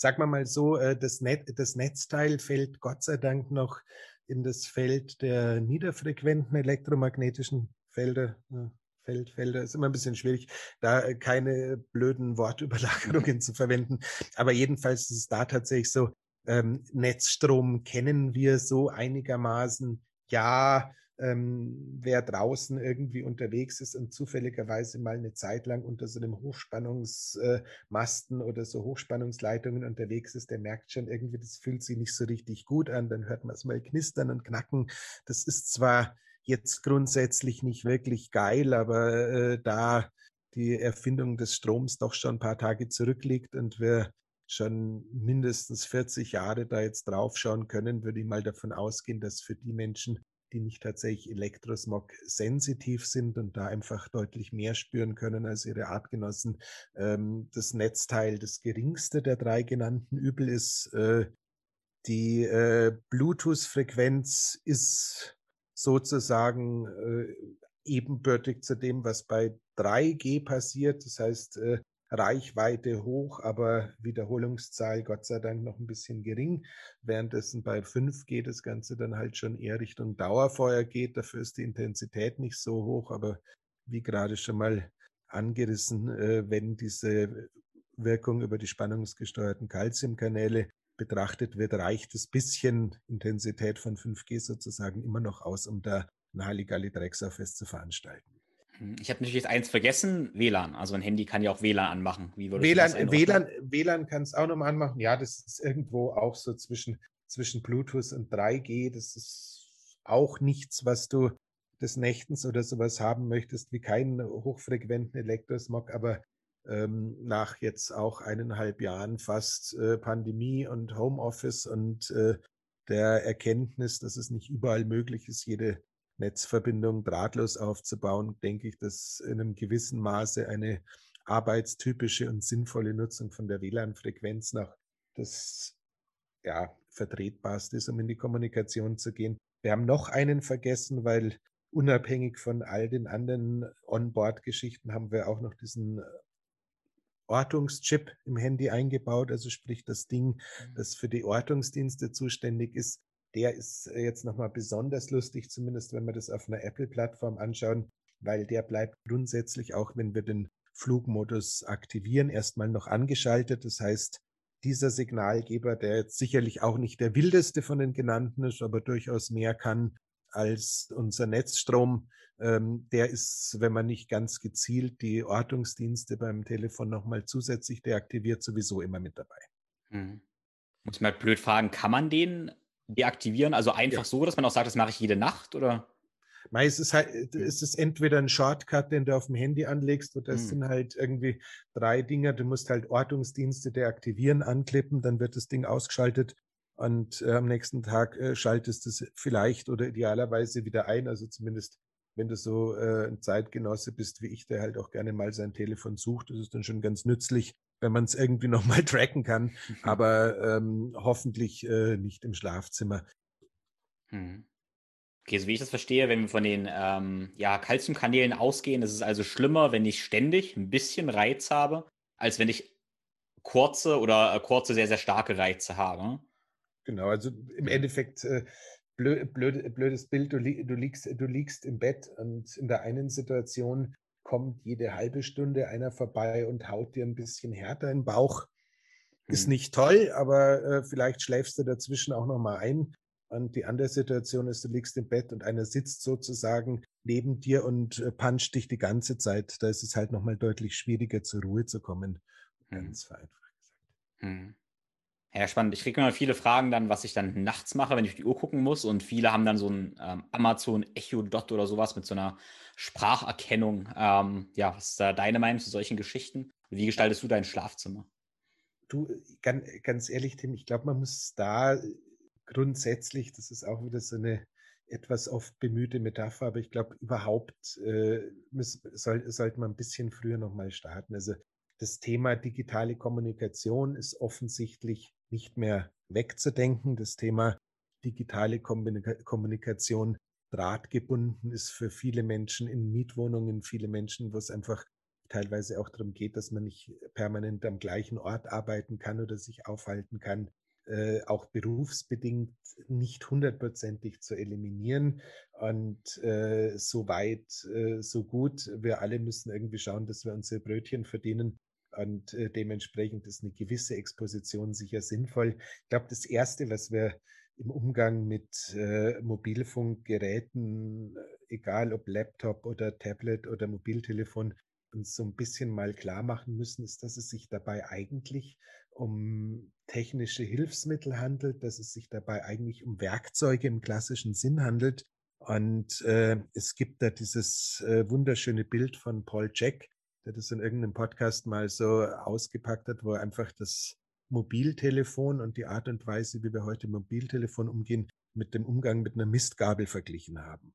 Sag mal mal so, äh, das, Net, das Netzteil fällt Gott sei Dank noch in das Feld der niederfrequenten elektromagnetischen Felder. Feld, Felder ist immer ein bisschen schwierig, da äh, keine blöden Wortüberlagerungen zu verwenden. Aber jedenfalls ist es da tatsächlich so, ähm, Netzstrom kennen wir so einigermaßen. Ja, ähm, wer draußen irgendwie unterwegs ist und zufälligerweise mal eine Zeit lang unter so einem Hochspannungsmasten äh, oder so Hochspannungsleitungen unterwegs ist, der merkt schon irgendwie, das fühlt sich nicht so richtig gut an. Dann hört man es mal knistern und knacken. Das ist zwar jetzt grundsätzlich nicht wirklich geil, aber äh, da die Erfindung des Stroms doch schon ein paar Tage zurückliegt und wir schon mindestens 40 Jahre da jetzt draufschauen können, würde ich mal davon ausgehen, dass für die Menschen, die nicht tatsächlich Elektrosmog sensitiv sind und da einfach deutlich mehr spüren können als ihre Artgenossen. Ähm, das Netzteil das geringste der drei genannten Übel ist. Äh, die äh, Bluetooth-Frequenz ist sozusagen äh, ebenbürtig zu dem, was bei 3G passiert. Das heißt, äh, Reichweite hoch, aber Wiederholungszahl Gott sei Dank noch ein bisschen gering. Währenddessen bei 5G das Ganze dann halt schon eher Richtung Dauerfeuer geht. Dafür ist die Intensität nicht so hoch, aber wie gerade schon mal angerissen, äh, wenn diese Wirkung über die spannungsgesteuerten Calciumkanäle betrachtet wird, reicht das bisschen Intensität von 5G sozusagen immer noch aus, um da ein Halligalli-Drecksau-Fest zu veranstalten. Ich habe natürlich jetzt eins vergessen, WLAN. Also ein Handy kann ja auch WLAN anmachen. Wie WLAN, WLAN, WLAN kann es auch nochmal anmachen. Ja, das ist irgendwo auch so zwischen, zwischen Bluetooth und 3G. Das ist auch nichts, was du des Nächtens oder sowas haben möchtest, wie keinen hochfrequenten Elektrosmog, aber ähm, nach jetzt auch eineinhalb Jahren fast äh, Pandemie und Homeoffice und äh, der Erkenntnis, dass es nicht überall möglich ist, jede Netzverbindung drahtlos aufzubauen, denke ich, dass in einem gewissen Maße eine arbeitstypische und sinnvolle Nutzung von der WLAN-Frequenz nach das ja, vertretbarste ist, um in die Kommunikation zu gehen. Wir haben noch einen vergessen, weil unabhängig von all den anderen Onboard-Geschichten haben wir auch noch diesen Ortungschip im Handy eingebaut, also sprich das Ding, mhm. das für die Ortungsdienste zuständig ist, der ist äh, jetzt nochmal besonders lustig, zumindest wenn wir das auf einer Apple-Plattform anschauen, weil der bleibt grundsätzlich, auch wenn wir den Flugmodus aktivieren, erstmal noch angeschaltet. Das heißt, dieser Signalgeber, der jetzt sicherlich auch nicht der wildeste von den genannten ist, aber durchaus mehr kann als unser Netzstrom, ähm, der ist, wenn man nicht ganz gezielt die Ortungsdienste beim Telefon nochmal zusätzlich deaktiviert, sowieso immer mit dabei. Hm. Muss man blöd fragen, kann man den deaktivieren? Also einfach ja. so, dass man auch sagt, das mache ich jede Nacht oder? es ist halt, es ist entweder ein Shortcut, den du auf dem Handy anlegst, oder es hm. sind halt irgendwie drei Dinge. Du musst halt Ortungsdienste deaktivieren, anklippen, dann wird das Ding ausgeschaltet und äh, am nächsten Tag äh, schaltest du es vielleicht oder idealerweise wieder ein. Also zumindest, wenn du so äh, ein Zeitgenosse bist wie ich, der halt auch gerne mal sein Telefon sucht, das ist dann schon ganz nützlich, wenn man es irgendwie nochmal tracken kann, aber ähm, hoffentlich äh, nicht im Schlafzimmer. Hm. Okay, so wie ich das verstehe, wenn wir von den ähm, ja, Calciumkanälen ausgehen, ist es also schlimmer, wenn ich ständig ein bisschen Reiz habe, als wenn ich kurze oder äh, kurze, sehr, sehr starke Reize habe. Genau, also im Endeffekt äh, blöd, blöd, blödes Bild, du, li du, liegst, du liegst im Bett und in der einen Situation kommt jede halbe Stunde einer vorbei und haut dir ein bisschen härter in den Bauch. Ist mhm. nicht toll, aber äh, vielleicht schläfst du dazwischen auch noch mal ein. Und die andere Situation ist, du liegst im Bett und einer sitzt sozusagen neben dir und äh, puncht dich die ganze Zeit. Da ist es halt noch mal deutlich schwieriger, zur Ruhe zu kommen. Mhm. Ganz vereinfacht gesagt. Mhm. Ja, spannend. Ich kriege immer viele Fragen dann, was ich dann nachts mache, wenn ich auf die Uhr gucken muss. Und viele haben dann so ein ähm, Amazon Echo Dot oder sowas mit so einer Spracherkennung. Ähm, ja, was ist da deine Meinung zu solchen Geschichten? Wie gestaltest du dein Schlafzimmer? Du, ganz, ganz ehrlich, Tim, ich glaube, man muss da grundsätzlich, das ist auch wieder so eine etwas oft bemühte Metapher, aber ich glaube, überhaupt äh, muss, soll, sollte man ein bisschen früher nochmal starten. Also das Thema digitale Kommunikation ist offensichtlich nicht mehr wegzudenken. Das Thema digitale Kommunikation drahtgebunden ist für viele Menschen in Mietwohnungen, viele Menschen, wo es einfach teilweise auch darum geht, dass man nicht permanent am gleichen Ort arbeiten kann oder sich aufhalten kann, äh, auch berufsbedingt nicht hundertprozentig zu eliminieren. Und äh, so weit, äh, so gut. Wir alle müssen irgendwie schauen, dass wir unsere Brötchen verdienen. Und äh, dementsprechend ist eine gewisse Exposition sicher sinnvoll. Ich glaube, das Erste, was wir im Umgang mit äh, Mobilfunkgeräten, egal ob Laptop oder Tablet oder Mobiltelefon, uns so ein bisschen mal klar machen müssen, ist, dass es sich dabei eigentlich um technische Hilfsmittel handelt, dass es sich dabei eigentlich um Werkzeuge im klassischen Sinn handelt. Und äh, es gibt da dieses äh, wunderschöne Bild von Paul Jack, der das in irgendeinem Podcast mal so ausgepackt hat, wo er einfach das Mobiltelefon und die Art und Weise, wie wir heute Mobiltelefon umgehen, mit dem Umgang mit einer Mistgabel verglichen haben.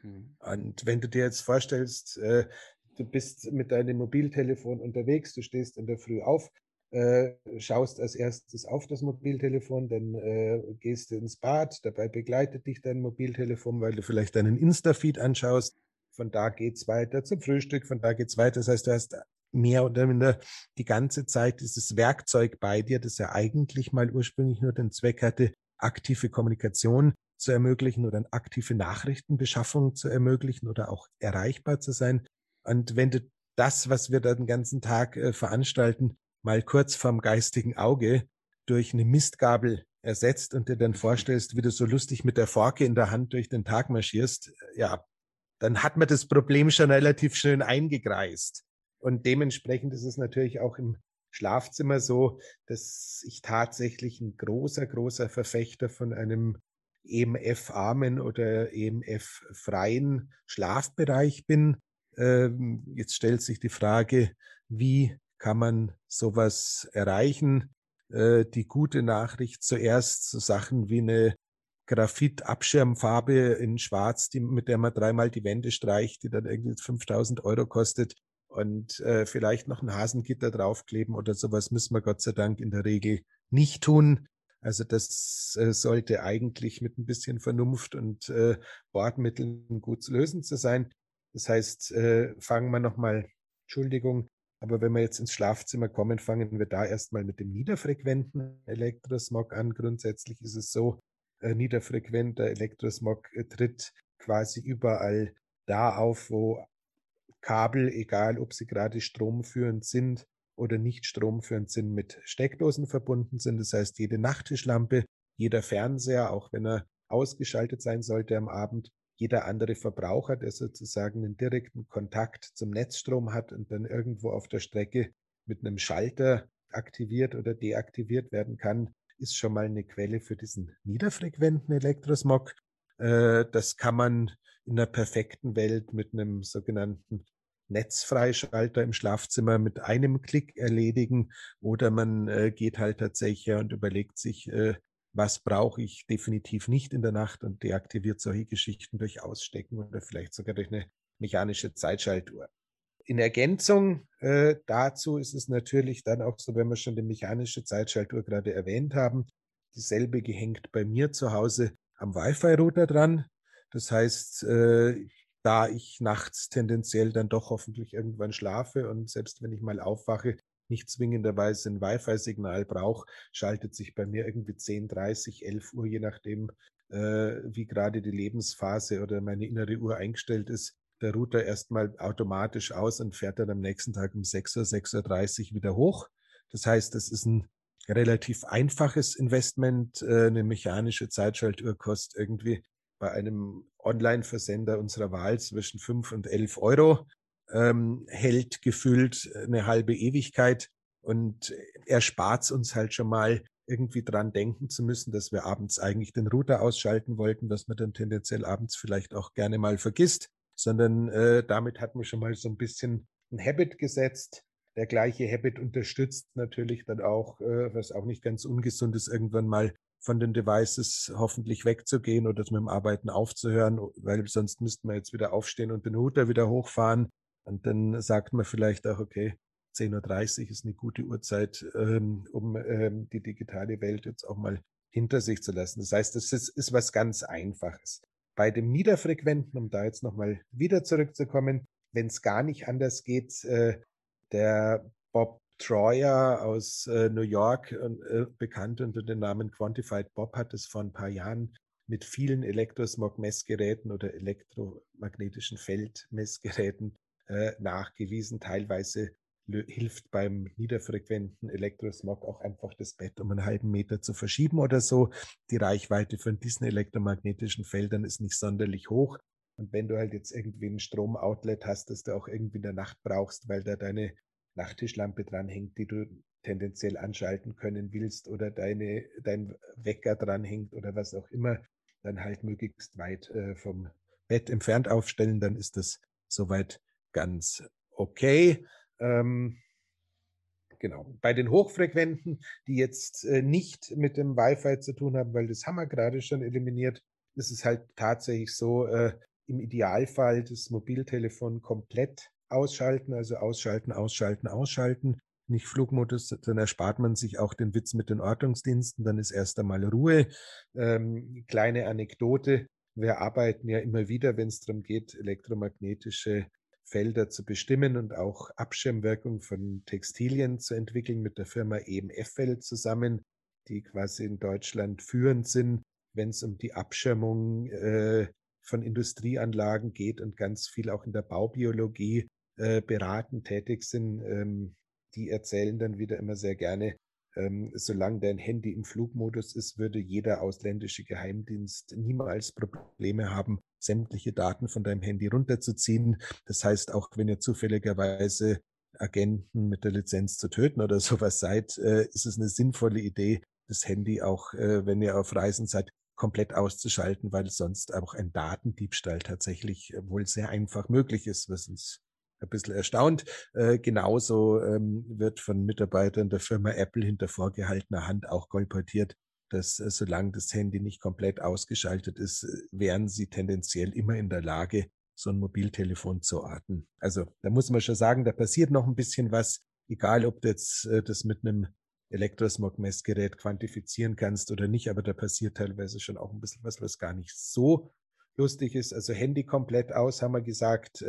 Hm. Und wenn du dir jetzt vorstellst, äh, du bist mit deinem Mobiltelefon unterwegs, du stehst in der Früh auf, äh, schaust als erstes auf das Mobiltelefon, dann äh, gehst du ins Bad, dabei begleitet dich dein Mobiltelefon, weil du vielleicht deinen Insta-Feed anschaust. Von da geht's weiter zum Frühstück, von da geht's weiter. Das heißt, du hast mehr oder minder die ganze Zeit dieses Werkzeug bei dir, das ja eigentlich mal ursprünglich nur den Zweck hatte, aktive Kommunikation zu ermöglichen oder eine aktive Nachrichtenbeschaffung zu ermöglichen oder auch erreichbar zu sein. Und wenn du das, was wir da den ganzen Tag äh, veranstalten, mal kurz vom geistigen Auge durch eine Mistgabel ersetzt und dir dann vorstellst, wie du so lustig mit der Forke in der Hand durch den Tag marschierst, ja, dann hat man das Problem schon relativ schön eingekreist. Und dementsprechend ist es natürlich auch im Schlafzimmer so, dass ich tatsächlich ein großer, großer Verfechter von einem EMF-armen oder EMF-freien Schlafbereich bin. Ähm, jetzt stellt sich die Frage, wie kann man sowas erreichen? Äh, die gute Nachricht zuerst so Sachen wie eine Graphit-Abschirmfarbe in Schwarz, die, mit der man dreimal die Wände streicht, die dann irgendwie 5000 Euro kostet und äh, vielleicht noch ein Hasengitter draufkleben oder sowas müssen wir Gott sei Dank in der Regel nicht tun. Also das äh, sollte eigentlich mit ein bisschen Vernunft und äh, Bordmitteln gut zu lösen zu sein. Das heißt, äh, fangen wir nochmal, Entschuldigung, aber wenn wir jetzt ins Schlafzimmer kommen, fangen wir da erstmal mit dem niederfrequenten Elektrosmog an. Grundsätzlich ist es so, niederfrequenter Elektrosmog äh, tritt quasi überall da auf, wo Kabel, egal ob sie gerade stromführend sind oder nicht stromführend sind, mit Steckdosen verbunden sind. Das heißt, jede Nachttischlampe, jeder Fernseher, auch wenn er ausgeschaltet sein sollte am Abend, jeder andere Verbraucher, der sozusagen einen direkten Kontakt zum Netzstrom hat und dann irgendwo auf der Strecke mit einem Schalter aktiviert oder deaktiviert werden kann, ist schon mal eine Quelle für diesen niederfrequenten Elektrosmog. Äh, das kann man in einer perfekten Welt mit einem sogenannten Netzfreischalter im Schlafzimmer mit einem Klick erledigen oder man äh, geht halt tatsächlich und überlegt sich, äh, was brauche ich definitiv nicht in der Nacht und deaktiviert solche Geschichten durch Ausstecken oder vielleicht sogar durch eine mechanische Zeitschaltuhr. In Ergänzung äh, dazu ist es natürlich dann auch so, wenn wir schon die mechanische Zeitschaltuhr gerade erwähnt haben, dieselbe gehängt bei mir zu Hause am Wi-Fi-Router dran. Das heißt, äh, da ich nachts tendenziell dann doch hoffentlich irgendwann schlafe und selbst wenn ich mal aufwache, nicht zwingenderweise ein Wi-Fi-Signal brauche, schaltet sich bei mir irgendwie 10, 30, 11 Uhr, je nachdem, äh, wie gerade die Lebensphase oder meine innere Uhr eingestellt ist, der Router erstmal automatisch aus und fährt dann am nächsten Tag um 6 Uhr, 6.30 Uhr wieder hoch. Das heißt, das ist ein relativ einfaches Investment. Äh, eine mechanische Zeitschaltuhr kostet irgendwie bei einem Online-Versender unserer Wahl zwischen 5 und 11 Euro ähm, hält gefühlt eine halbe Ewigkeit und erspart uns halt schon mal irgendwie dran denken zu müssen, dass wir abends eigentlich den Router ausschalten wollten, was man dann tendenziell abends vielleicht auch gerne mal vergisst, sondern äh, damit hat man schon mal so ein bisschen ein Habit gesetzt. Der gleiche Habit unterstützt natürlich dann auch, äh, was auch nicht ganz ungesund ist, irgendwann mal von den Devices hoffentlich wegzugehen oder mit dem Arbeiten aufzuhören, weil sonst müssten wir jetzt wieder aufstehen und den Router wieder hochfahren und dann sagt man vielleicht auch, okay, 10.30 Uhr ist eine gute Uhrzeit, ähm, um ähm, die digitale Welt jetzt auch mal hinter sich zu lassen. Das heißt, das ist, ist was ganz Einfaches. Bei dem Niederfrequenten, um da jetzt nochmal wieder zurückzukommen, wenn es gar nicht anders geht, äh, der Bob Troyer aus äh, New York, äh, bekannt unter dem Namen Quantified Bob, hat es vor ein paar Jahren mit vielen Elektrosmog-Messgeräten oder elektromagnetischen Feldmessgeräten äh, nachgewiesen. Teilweise hilft beim niederfrequenten Elektrosmog auch einfach das Bett um einen halben Meter zu verschieben oder so. Die Reichweite von diesen elektromagnetischen Feldern ist nicht sonderlich hoch. Und wenn du halt jetzt irgendwie ein Stromoutlet hast, das du auch irgendwie in der Nacht brauchst, weil da deine Nachttischlampe dranhängt, die du tendenziell anschalten können willst oder deine, dein Wecker dranhängt oder was auch immer, dann halt möglichst weit äh, vom Bett entfernt aufstellen, dann ist das soweit ganz okay. Ähm, genau. Bei den Hochfrequenten, die jetzt äh, nicht mit dem Wi-Fi zu tun haben, weil das haben wir gerade schon eliminiert, ist es halt tatsächlich so, äh, im Idealfall das Mobiltelefon komplett ausschalten, also ausschalten, ausschalten, ausschalten. Nicht Flugmodus, dann erspart man sich auch den Witz mit den Ortungsdiensten, dann ist erst einmal Ruhe. Ähm, kleine Anekdote, wir arbeiten ja immer wieder, wenn es darum geht, elektromagnetische Felder zu bestimmen und auch Abschirmwirkung von Textilien zu entwickeln mit der Firma EMF-Feld zusammen, die quasi in Deutschland führend sind, wenn es um die Abschirmung äh, von Industrieanlagen geht und ganz viel auch in der Baubiologie äh, beraten tätig sind. Ähm, die erzählen dann wieder immer sehr gerne, ähm, solange dein Handy im Flugmodus ist, würde jeder ausländische Geheimdienst niemals Probleme haben, sämtliche Daten von deinem Handy runterzuziehen. Das heißt, auch wenn ihr zufälligerweise Agenten mit der Lizenz zu töten oder sowas seid, äh, ist es eine sinnvolle Idee, das Handy auch, äh, wenn ihr auf Reisen seid, komplett auszuschalten, weil sonst auch ein Datendiebstahl tatsächlich äh, wohl sehr einfach möglich ist, was uns ein bisschen erstaunt. Genauso ähm, wird von Mitarbeitern der Firma Apple hinter vorgehaltener Hand auch kolportiert, dass äh, solange das Handy nicht komplett ausgeschaltet ist, äh, wären sie tendenziell immer in der Lage, so ein Mobiltelefon zu orten. Also da muss man schon sagen, da passiert noch ein bisschen was, egal ob du jetzt äh, das mit einem Elektrosmog-Messgerät quantifizieren kannst oder nicht, aber da passiert teilweise schon auch ein bisschen was, was gar nicht so lustig ist. Also Handy komplett aus, haben wir gesagt,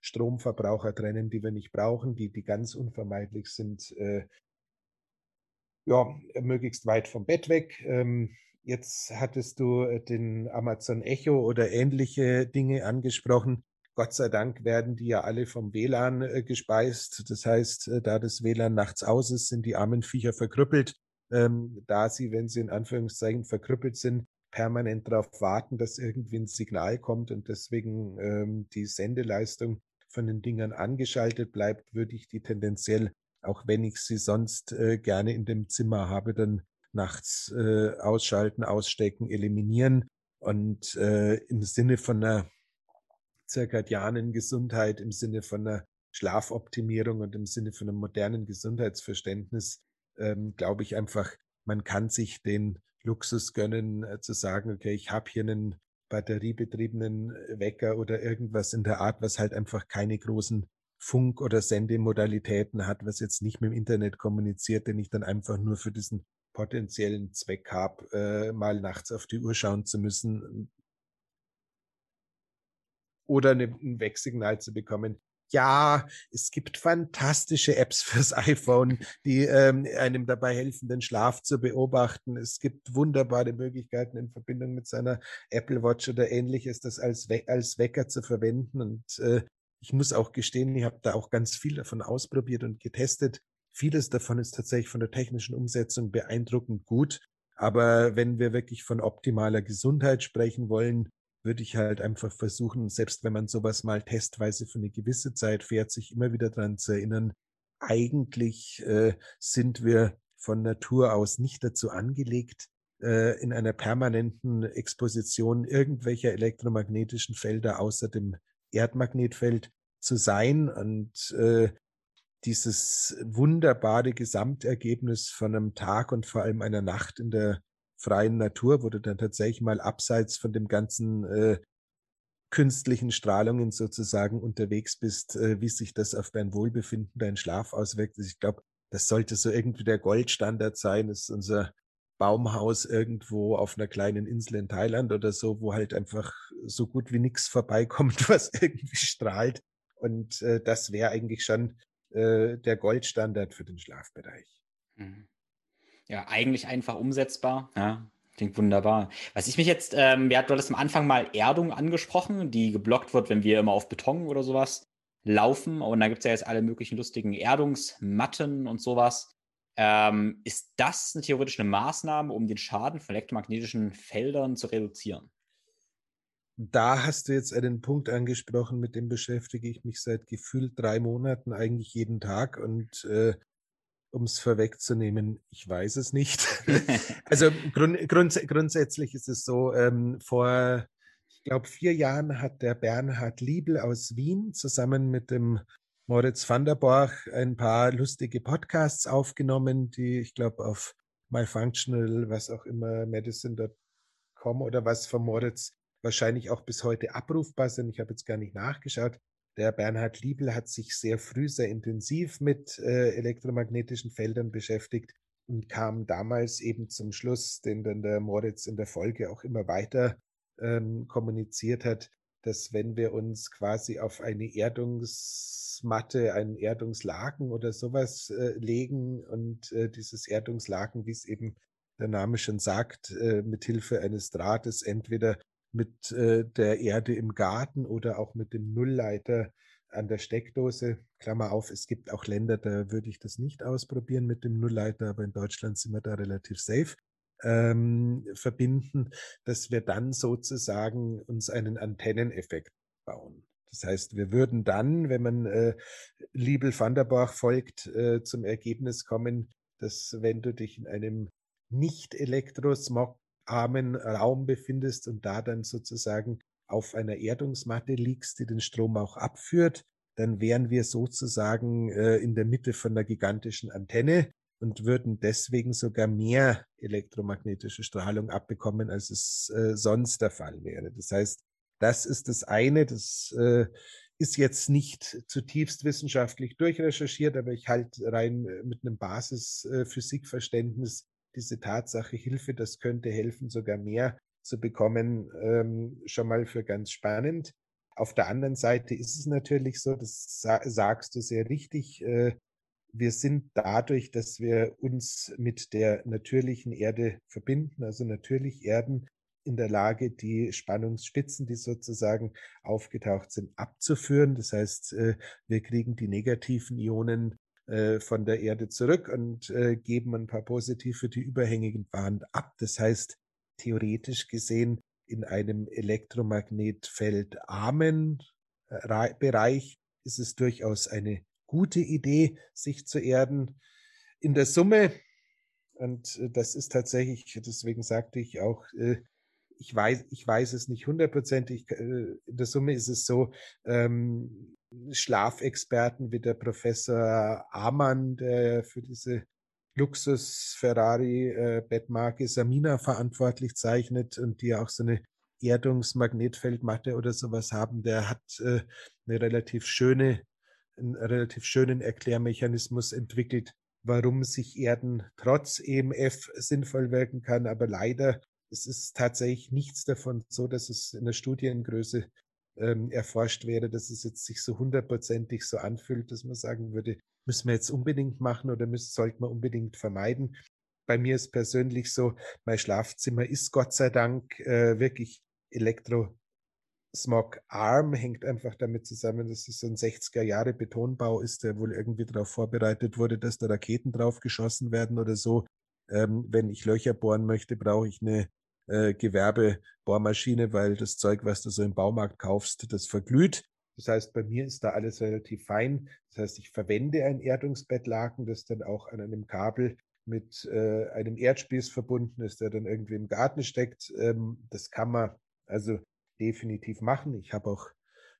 Stromverbraucher trennen, die wir nicht brauchen, die, die ganz unvermeidlich sind, ja, möglichst weit vom Bett weg. Ähm, jetzt hattest du äh, den Amazon Echo oder ähnliche Dinge angesprochen. Gott sei Dank werden die ja alle vom WLAN äh, gespeist. Das heißt, äh, da das WLAN nachts aus ist, sind die armen Viecher verkrüppelt. Ähm, da sie, wenn sie in Anführungszeichen verkrüppelt sind, permanent darauf warten, dass irgendwie ein Signal kommt und deswegen ähm, die Sendeleistung von den Dingern angeschaltet bleibt, würde ich die tendenziell, auch wenn ich sie sonst äh, gerne in dem Zimmer habe, dann nachts äh, ausschalten, ausstecken, eliminieren und äh, im Sinne von einer zirkadianen Gesundheit, im Sinne von einer Schlafoptimierung und im Sinne von einem modernen Gesundheitsverständnis, ähm, glaube ich einfach, man kann sich den Luxus gönnen, äh, zu sagen, okay, ich habe hier einen batteriebetriebenen äh, Wecker oder irgendwas in der Art, was halt einfach keine großen Funk- oder Sendemodalitäten hat, was jetzt nicht mit dem Internet kommuniziert, den ich dann einfach nur für diesen potenziellen Zweck habe, äh, mal nachts auf die Uhr schauen zu müssen oder eine, ein Wegsignal zu bekommen, ja, es gibt fantastische Apps fürs iPhone, die ähm, einem dabei helfen, den Schlaf zu beobachten. Es gibt wunderbare Möglichkeiten in Verbindung mit seiner Apple Watch oder ähnliches, das als, We als Wecker zu verwenden. Und äh, ich muss auch gestehen, ich habe da auch ganz viel davon ausprobiert und getestet. Vieles davon ist tatsächlich von der technischen Umsetzung beeindruckend gut. Aber wenn wir wirklich von optimaler Gesundheit sprechen wollen, würde ich halt einfach versuchen, selbst wenn man sowas mal testweise für eine gewisse Zeit fährt, sich immer wieder daran zu erinnern, eigentlich äh, sind wir von Natur aus nicht dazu angelegt, äh, in einer permanenten Exposition irgendwelcher elektromagnetischen Felder außer dem Erdmagnetfeld zu sein. Und äh, dieses wunderbare Gesamtergebnis von einem Tag und vor allem einer Nacht in der freien Natur, wo du dann tatsächlich mal abseits von dem ganzen äh, künstlichen Strahlungen sozusagen unterwegs bist, äh, wie sich das auf dein Wohlbefinden, deinen Schlaf auswirkt. Also ich glaube, das sollte so irgendwie der Goldstandard sein. Das ist unser Baumhaus irgendwo auf einer kleinen Insel in Thailand oder so, wo halt einfach so gut wie nichts vorbeikommt, was irgendwie strahlt. Und äh, das wäre eigentlich schon äh, der Goldstandard für den Schlafbereich. Mhm ja, eigentlich einfach umsetzbar. Ja, klingt wunderbar. Was ich mich jetzt, ähm, ja, du hattest am Anfang mal Erdung angesprochen, die geblockt wird, wenn wir immer auf Beton oder sowas laufen. Und da gibt es ja jetzt alle möglichen lustigen Erdungsmatten und sowas. Ähm, ist das eine theoretische Maßnahme, um den Schaden von elektromagnetischen Feldern zu reduzieren? Da hast du jetzt einen Punkt angesprochen, mit dem beschäftige ich mich seit gefühlt drei Monaten eigentlich jeden Tag und äh, um es vorwegzunehmen, ich weiß es nicht. also grund, grunds grundsätzlich ist es so, ähm, vor, ich glaube, vier Jahren hat der Bernhard Liebel aus Wien zusammen mit dem Moritz van der Borch ein paar lustige Podcasts aufgenommen, die ich glaube auf myfunctional, was auch immer, medicine.com oder was von Moritz wahrscheinlich auch bis heute abrufbar sind. Ich habe jetzt gar nicht nachgeschaut. Der Bernhard Liebel hat sich sehr früh, sehr intensiv mit äh, elektromagnetischen Feldern beschäftigt und kam damals eben zum Schluss, den dann der Moritz in der Folge auch immer weiter ähm, kommuniziert hat, dass wenn wir uns quasi auf eine Erdungsmatte, einen Erdungslaken oder sowas äh, legen und äh, dieses Erdungslaken, wie es eben der Name schon sagt, äh, mit Hilfe eines Drahtes entweder mit äh, der Erde im Garten oder auch mit dem Nullleiter an der Steckdose. Klammer auf, es gibt auch Länder, da würde ich das nicht ausprobieren mit dem Nullleiter, aber in Deutschland sind wir da relativ safe. Ähm, verbinden, dass wir dann sozusagen uns einen Antenneneffekt bauen. Das heißt, wir würden dann, wenn man äh, Liebel van der Borch folgt, äh, zum Ergebnis kommen, dass wenn du dich in einem nicht elektrosmog-armen Raum befindest und da dann sozusagen auf einer Erdungsmatte liegst, die den Strom auch abführt, dann wären wir sozusagen äh, in der Mitte von einer gigantischen Antenne und würden deswegen sogar mehr elektromagnetische Strahlung abbekommen, als es äh, sonst der Fall wäre. Das heißt, das ist das eine, das äh, ist jetzt nicht zutiefst wissenschaftlich durchrecherchiert, aber ich halte rein äh, mit einem Basisphysikverständnis diese Tatsache Hilfe, das könnte helfen, sogar mehr zu bekommen, ähm, schon mal für ganz spannend. Auf der anderen Seite ist es natürlich so, das sa sagst du sehr richtig, äh, wir sind dadurch, dass wir uns mit der natürlichen Erde verbinden, also natürlich Erden, in der Lage, die Spannungsspitzen, die sozusagen aufgetaucht sind, abzuführen. Das heißt, äh, wir kriegen die negativen Ionen äh, von der Erde zurück und äh, geben ein paar positive, die überhängigen Bahnen ab. Das heißt, theoretisch gesehen in einem elektromagnetfeldarmen Bereich ist es durchaus eine gute Idee, sich zu erden. In der Summe, und äh, das ist tatsächlich, deswegen sagte ich auch, äh, ich weiß, ich weiß es nicht hundertprozentig. In der Summe ist es so, ähm, Schlafexperten wie der Professor Amann, der für diese Luxus-Ferrari-Bettmarke äh, Samina verantwortlich zeichnet und die auch so eine Erdungsmagnetfeldmatte oder sowas haben, der hat äh, eine relativ schöne, einen relativ schönen Erklärmechanismus entwickelt, warum sich Erden trotz EMF sinnvoll wirken kann. Aber leider es ist tatsächlich nichts davon so, dass es in der Studiengröße ähm, erforscht wäre, dass es jetzt sich so hundertprozentig so anfühlt, dass man sagen würde, müssen wir jetzt unbedingt machen oder müssen, sollten wir unbedingt vermeiden. Bei mir ist persönlich so, mein Schlafzimmer ist Gott sei Dank äh, wirklich Elektrosmog arm, hängt einfach damit zusammen, dass es so ein 60er Jahre Betonbau ist, der wohl irgendwie darauf vorbereitet wurde, dass da Raketen drauf geschossen werden oder so. Ähm, wenn ich Löcher bohren möchte, brauche ich eine äh, Gewerbebohrmaschine, weil das Zeug, was du so im Baumarkt kaufst, das verglüht. Das heißt, bei mir ist da alles relativ fein. Das heißt, ich verwende ein Erdungsbettlaken, das dann auch an einem Kabel mit äh, einem Erdspieß verbunden ist, der dann irgendwie im Garten steckt. Ähm, das kann man also definitiv machen. Ich habe auch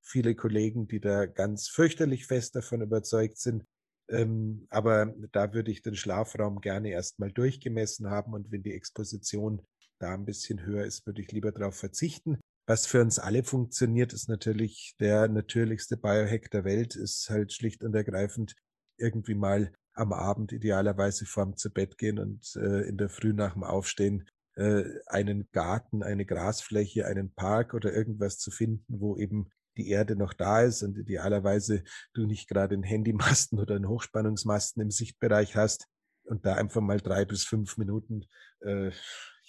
viele Kollegen, die da ganz fürchterlich fest davon überzeugt sind. Ähm, aber da würde ich den Schlafraum gerne erstmal durchgemessen haben und wenn die Exposition da ein bisschen höher ist, würde ich lieber darauf verzichten. Was für uns alle funktioniert, ist natürlich der natürlichste Biohack der Welt, ist halt schlicht und ergreifend irgendwie mal am Abend idealerweise vorm zu Bett gehen und äh, in der Früh nach dem Aufstehen äh, einen Garten, eine Grasfläche, einen Park oder irgendwas zu finden, wo eben die Erde noch da ist und idealerweise du nicht gerade einen Handymasten oder einen Hochspannungsmasten im Sichtbereich hast und da einfach mal drei bis fünf Minuten äh,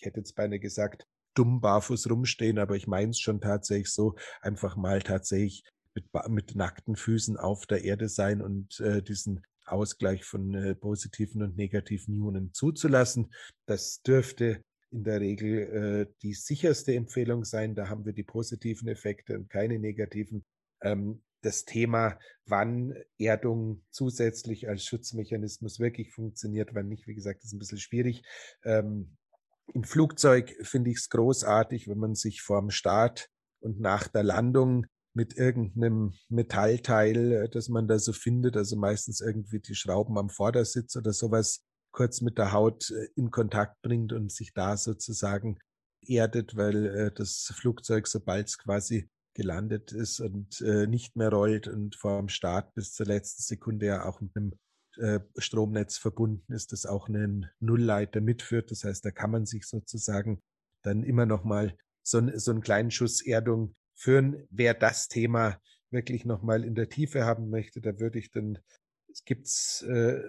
ich hätte jetzt beinahe gesagt, dumm barfuß rumstehen, aber ich meine es schon tatsächlich so, einfach mal tatsächlich mit, mit nackten Füßen auf der Erde sein und äh, diesen Ausgleich von äh, positiven und negativen Ionen zuzulassen. Das dürfte in der Regel äh, die sicherste Empfehlung sein. Da haben wir die positiven Effekte und keine negativen. Ähm, das Thema, wann Erdung zusätzlich als Schutzmechanismus wirklich funktioniert, wann nicht, wie gesagt, ist ein bisschen schwierig. Ähm, im Flugzeug finde ich es großartig, wenn man sich vorm Start und nach der Landung mit irgendeinem Metallteil, äh, das man da so findet, also meistens irgendwie die Schrauben am Vordersitz oder sowas, kurz mit der Haut äh, in Kontakt bringt und sich da sozusagen erdet, weil äh, das Flugzeug, sobald es quasi gelandet ist und nicht mehr rollt und vor dem Start bis zur letzten Sekunde ja auch mit einem äh, Stromnetz verbunden ist, das auch einen Nullleiter mitführt. Das heißt, da kann man sich sozusagen dann immer noch mal so, so einen kleinen Schuss Erdung führen. Wer das Thema wirklich nochmal in der Tiefe haben möchte, da würde ich dann, es gibt's äh,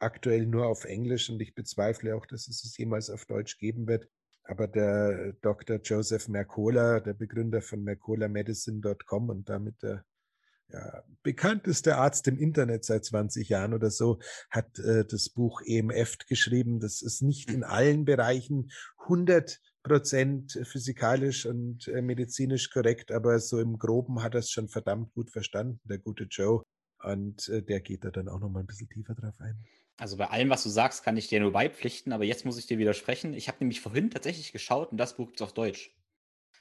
aktuell nur auf Englisch und ich bezweifle auch, dass es es jemals auf Deutsch geben wird. Aber der Dr. Joseph Mercola, der Begründer von mercolamedicine.com und damit der ja, bekannteste Arzt im Internet seit 20 Jahren oder so, hat äh, das Buch EMF geschrieben. Das ist nicht in allen Bereichen 100 Prozent physikalisch und äh, medizinisch korrekt, aber so im Groben hat er es schon verdammt gut verstanden, der gute Joe. Und äh, der geht da dann auch noch mal ein bisschen tiefer drauf ein. Also bei allem, was du sagst, kann ich dir nur beipflichten, aber jetzt muss ich dir widersprechen. Ich habe nämlich vorhin tatsächlich geschaut und das Buch ist auf Deutsch.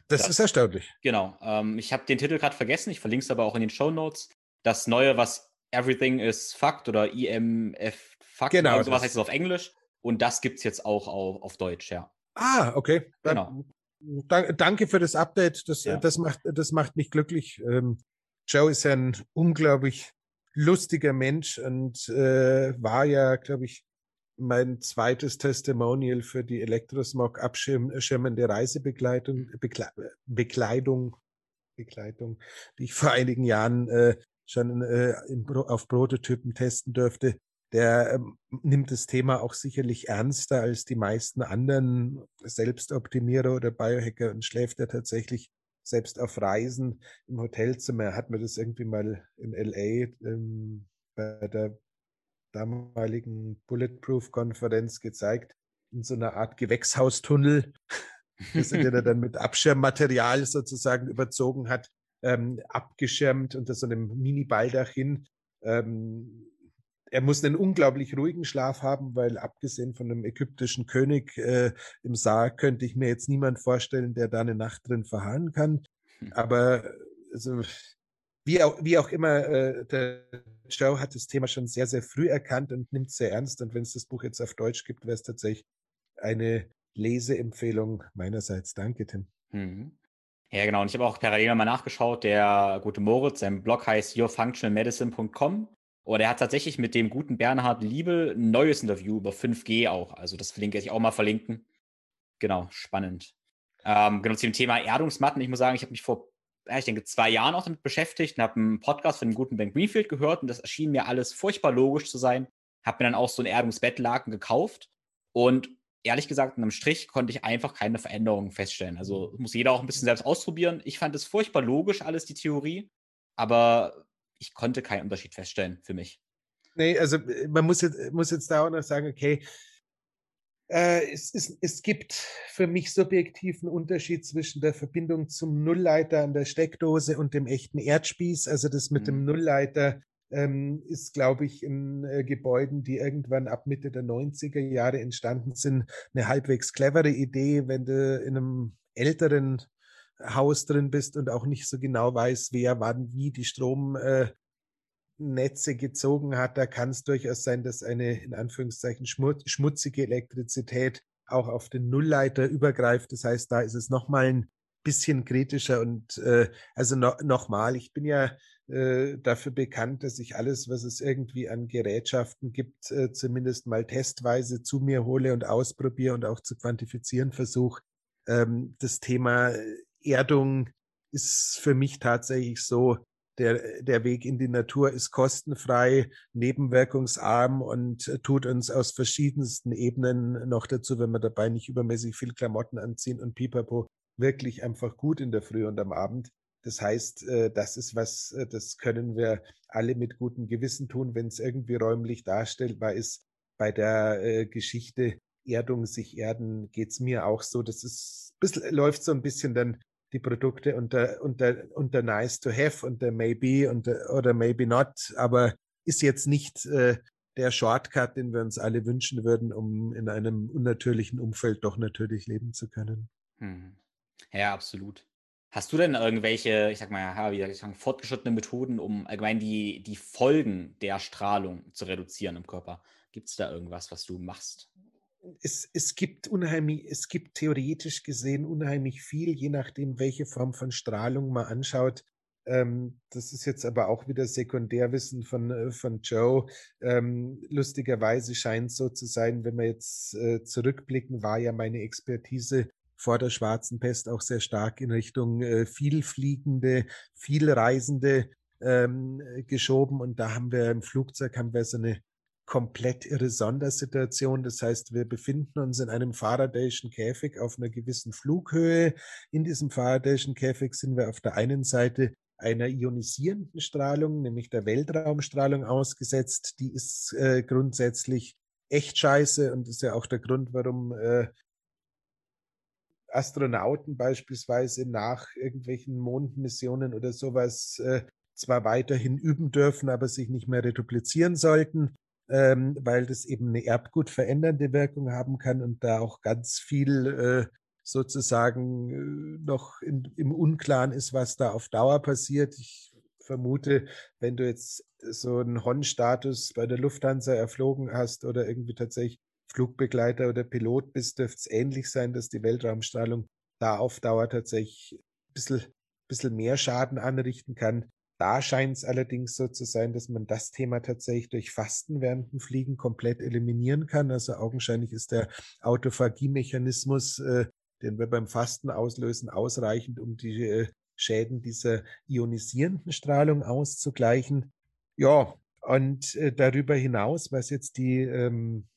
Das, das ist erstaunlich. Genau. Ähm, ich habe den Titel gerade vergessen, ich verlinke es aber auch in den Show Notes. Das neue, was Everything is Fucked oder IMF Fucked, genau, oder sowas heißt es auf Englisch. Und das gibt es jetzt auch auf, auf Deutsch, ja. Ah, okay. Genau. danke für das Update. Das, ja. das, macht, das macht mich glücklich. Ähm, Joe ist ein unglaublich lustiger Mensch und äh, war ja, glaube ich, mein zweites Testimonial für die Elektrosmog abschirmende Reisebegleitung, Bekle Bekleidung, Bekleidung, die ich vor einigen Jahren äh, schon äh, im, auf Prototypen testen durfte. Der ähm, nimmt das Thema auch sicherlich ernster als die meisten anderen Selbstoptimierer oder Biohacker und schläft er tatsächlich selbst auf Reisen im Hotelzimmer. Hat mir das irgendwie mal in LA ähm, bei der damaligen Bulletproof-Konferenz gezeigt, in so einer Art Gewächshaustunnel, das er dann mit Abschirmmaterial sozusagen überzogen hat, ähm, abgeschirmt unter so einem Mini-Baldachin. Ähm, er muss einen unglaublich ruhigen Schlaf haben, weil abgesehen von einem ägyptischen König äh, im Sarg könnte ich mir jetzt niemand vorstellen, der da eine Nacht drin verharren kann. Hm. Aber also, wie auch, wie auch immer, äh, der Joe hat das Thema schon sehr, sehr früh erkannt und nimmt es sehr ernst. Und wenn es das Buch jetzt auf Deutsch gibt, wäre es tatsächlich eine Leseempfehlung meinerseits. Danke, Tim. Mhm. Ja, genau. Und ich habe auch parallel mal nachgeschaut. Der gute Moritz, sein Blog heißt yourfunctionalmedicine.com. Und er hat tatsächlich mit dem guten Bernhard Liebel ein neues Interview über 5G auch. Also das verlinke ich auch mal verlinken. Genau, spannend. Ähm, genau zu dem Thema Erdungsmatten. Ich muss sagen, ich habe mich vor ich denke, zwei Jahren auch damit beschäftigt und habe einen Podcast von dem guten Ben Greenfield gehört und das erschien mir alles furchtbar logisch zu sein. Habe mir dann auch so ein Erdungsbettlaken gekauft und ehrlich gesagt, in einem Strich konnte ich einfach keine Veränderungen feststellen. Also muss jeder auch ein bisschen selbst ausprobieren. Ich fand es furchtbar logisch, alles die Theorie, aber ich konnte keinen Unterschied feststellen für mich. Nee, also man muss jetzt, muss jetzt da auch noch sagen, okay, äh, es, es, es gibt für mich subjektiven Unterschied zwischen der Verbindung zum Nullleiter an der Steckdose und dem echten Erdspieß. Also das mit mhm. dem Nullleiter ähm, ist, glaube ich, in äh, Gebäuden, die irgendwann ab Mitte der 90er Jahre entstanden sind, eine halbwegs clevere Idee, wenn du in einem älteren Haus drin bist und auch nicht so genau weiß, wer wann wie die Strom äh, Netze gezogen hat, da kann es durchaus sein, dass eine in Anführungszeichen schmutzige Elektrizität auch auf den Nullleiter übergreift. Das heißt, da ist es nochmal ein bisschen kritischer und äh, also no, nochmal, ich bin ja äh, dafür bekannt, dass ich alles, was es irgendwie an Gerätschaften gibt, äh, zumindest mal testweise zu mir hole und ausprobiere und auch zu quantifizieren versuche. Ähm, das Thema Erdung ist für mich tatsächlich so, der, der Weg in die Natur ist kostenfrei, nebenwirkungsarm und äh, tut uns aus verschiedensten Ebenen noch dazu, wenn wir dabei nicht übermäßig viel Klamotten anziehen und pipapo, wirklich einfach gut in der Früh und am Abend. Das heißt, äh, das ist was, äh, das können wir alle mit gutem Gewissen tun, wenn es irgendwie räumlich darstellbar ist. Bei der Geschichte Erdung, sich erden, geht's mir auch so. Das ist, bisschen, läuft so ein bisschen dann die Produkte unter, unter, unter nice to have, unter maybe und, oder maybe not, aber ist jetzt nicht äh, der Shortcut, den wir uns alle wünschen würden, um in einem unnatürlichen Umfeld doch natürlich leben zu können. Hm. Ja, absolut. Hast du denn irgendwelche, ich sag mal, ja, wie sagen, fortgeschrittene Methoden, um allgemein die, die Folgen der Strahlung zu reduzieren im Körper? Gibt es da irgendwas, was du machst? Es, es gibt unheimlich, es gibt theoretisch gesehen unheimlich viel, je nachdem, welche Form von Strahlung man anschaut. Ähm, das ist jetzt aber auch wieder Sekundärwissen von, äh, von Joe. Ähm, lustigerweise scheint es so zu sein, wenn wir jetzt äh, zurückblicken, war ja meine Expertise vor der schwarzen Pest auch sehr stark in Richtung äh, vielfliegende, vielreisende ähm, geschoben. Und da haben wir im Flugzeug haben wir so eine komplett irre Sondersituation. Das heißt, wir befinden uns in einem Faradayschen Käfig auf einer gewissen Flughöhe. In diesem Faradayschen Käfig sind wir auf der einen Seite einer ionisierenden Strahlung, nämlich der Weltraumstrahlung ausgesetzt. Die ist äh, grundsätzlich echt scheiße und ist ja auch der Grund, warum äh, Astronauten beispielsweise nach irgendwelchen Mondmissionen oder sowas äh, zwar weiterhin üben dürfen, aber sich nicht mehr reduplizieren sollten, ähm, weil das eben eine Erbgut verändernde Wirkung haben kann und da auch ganz viel äh, sozusagen äh, noch in, im Unklaren ist, was da auf Dauer passiert. Ich vermute, wenn du jetzt so einen Hon-Status bei der Lufthansa erflogen hast oder irgendwie tatsächlich Flugbegleiter oder Pilot bist, dürfte es ähnlich sein, dass die Weltraumstrahlung da auf Dauer tatsächlich ein bisschen, bisschen mehr Schaden anrichten kann. Da scheint es allerdings so zu sein, dass man das Thema tatsächlich durch Fasten während dem Fliegen komplett eliminieren kann. Also augenscheinlich ist der Autophagie-Mechanismus, äh, den wir beim Fasten auslösen, ausreichend, um die äh, Schäden dieser ionisierenden Strahlung auszugleichen. Ja, und äh, darüber hinaus, was jetzt die ähm,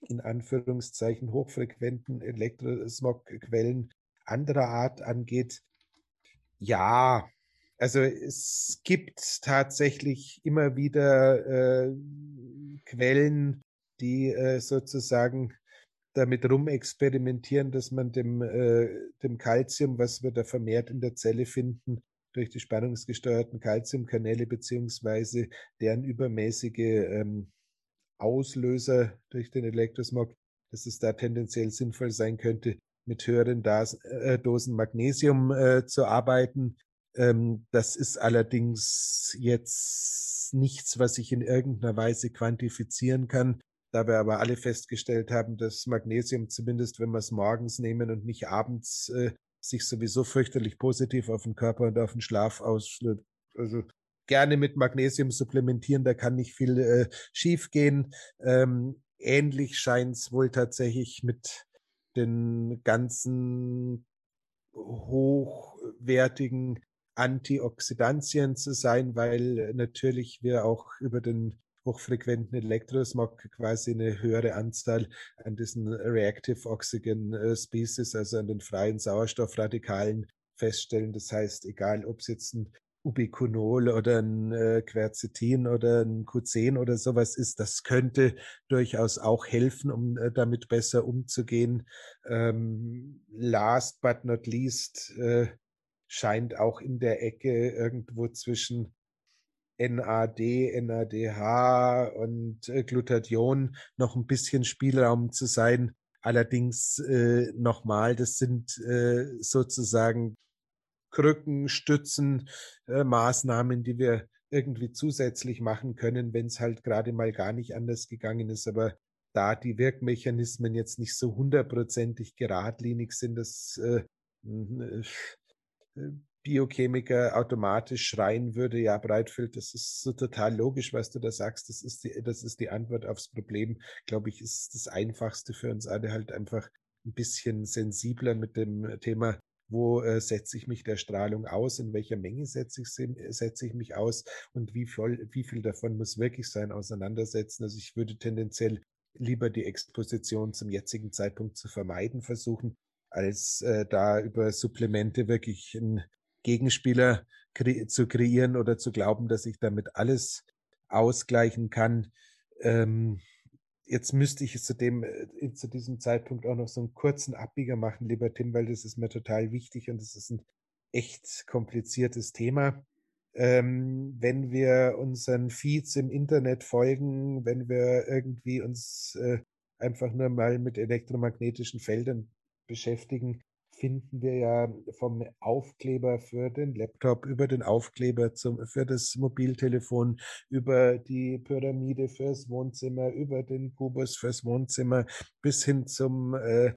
in Anführungszeichen hochfrequenten Elektrosmogquellen anderer Art angeht, ja, also es gibt tatsächlich immer wieder äh, Quellen, die äh, sozusagen damit rumexperimentieren, dass man dem, äh, dem was wir da vermehrt in der Zelle finden, durch die spannungsgesteuerten Calciumkanäle beziehungsweise deren übermäßige ähm, Auslöser durch den Elektrosmog, dass es da tendenziell sinnvoll sein könnte, mit höheren Das, äh, Dosen Magnesium äh, zu arbeiten. Ähm, das ist allerdings jetzt nichts, was ich in irgendeiner Weise quantifizieren kann. Da wir aber alle festgestellt haben, dass Magnesium zumindest, wenn wir es morgens nehmen und nicht abends, äh, sich sowieso fürchterlich positiv auf den Körper und auf den Schlaf ausschlägt. Also gerne mit Magnesium supplementieren, da kann nicht viel äh, schief gehen. Ähm, ähnlich scheint es wohl tatsächlich mit den ganzen hochwertigen Antioxidantien zu sein, weil natürlich wir auch über den hochfrequenten Elektrosmog quasi eine höhere Anzahl an diesen Reactive Oxygen äh, Species, also an den freien Sauerstoffradikalen feststellen. Das heißt, egal ob es jetzt ein Ubiquinol oder ein äh, Quercetin oder ein Q10 oder sowas ist, das könnte durchaus auch helfen, um äh, damit besser umzugehen. Ähm, last but not least äh, scheint auch in der Ecke irgendwo zwischen NAD, NADH und äh, Glutathion noch ein bisschen Spielraum zu sein. Allerdings äh, nochmal, das sind äh, sozusagen Krücken, Stützen, äh, Maßnahmen, die wir irgendwie zusätzlich machen können, wenn es halt gerade mal gar nicht anders gegangen ist. Aber da die Wirkmechanismen jetzt nicht so hundertprozentig geradlinig sind, dass äh, äh, Biochemiker automatisch schreien würde, ja, Breitfeld, das ist so total logisch, was du da sagst. Das ist die, das ist die Antwort aufs Problem. Glaube ich, ist das Einfachste für uns alle halt einfach ein bisschen sensibler mit dem Thema wo äh, setze ich mich der Strahlung aus, in welcher Menge setze ich, setze ich mich aus und wie viel, wie viel davon muss wirklich sein, auseinandersetzen. Also ich würde tendenziell lieber die Exposition zum jetzigen Zeitpunkt zu vermeiden versuchen, als äh, da über Supplemente wirklich einen Gegenspieler kre zu kreieren oder zu glauben, dass ich damit alles ausgleichen kann. Ähm, jetzt müsste ich zu dem, äh, zu diesem Zeitpunkt auch noch so einen kurzen Abbieger machen, lieber Tim, weil das ist mir total wichtig und es ist ein echt kompliziertes Thema. Ähm, wenn wir unseren Feeds im Internet folgen, wenn wir irgendwie uns äh, einfach nur mal mit elektromagnetischen Feldern beschäftigen, finden wir ja vom Aufkleber für den Laptop über den Aufkleber zum, für das Mobiltelefon, über die Pyramide fürs Wohnzimmer, über den Kubus fürs Wohnzimmer bis hin zum äh,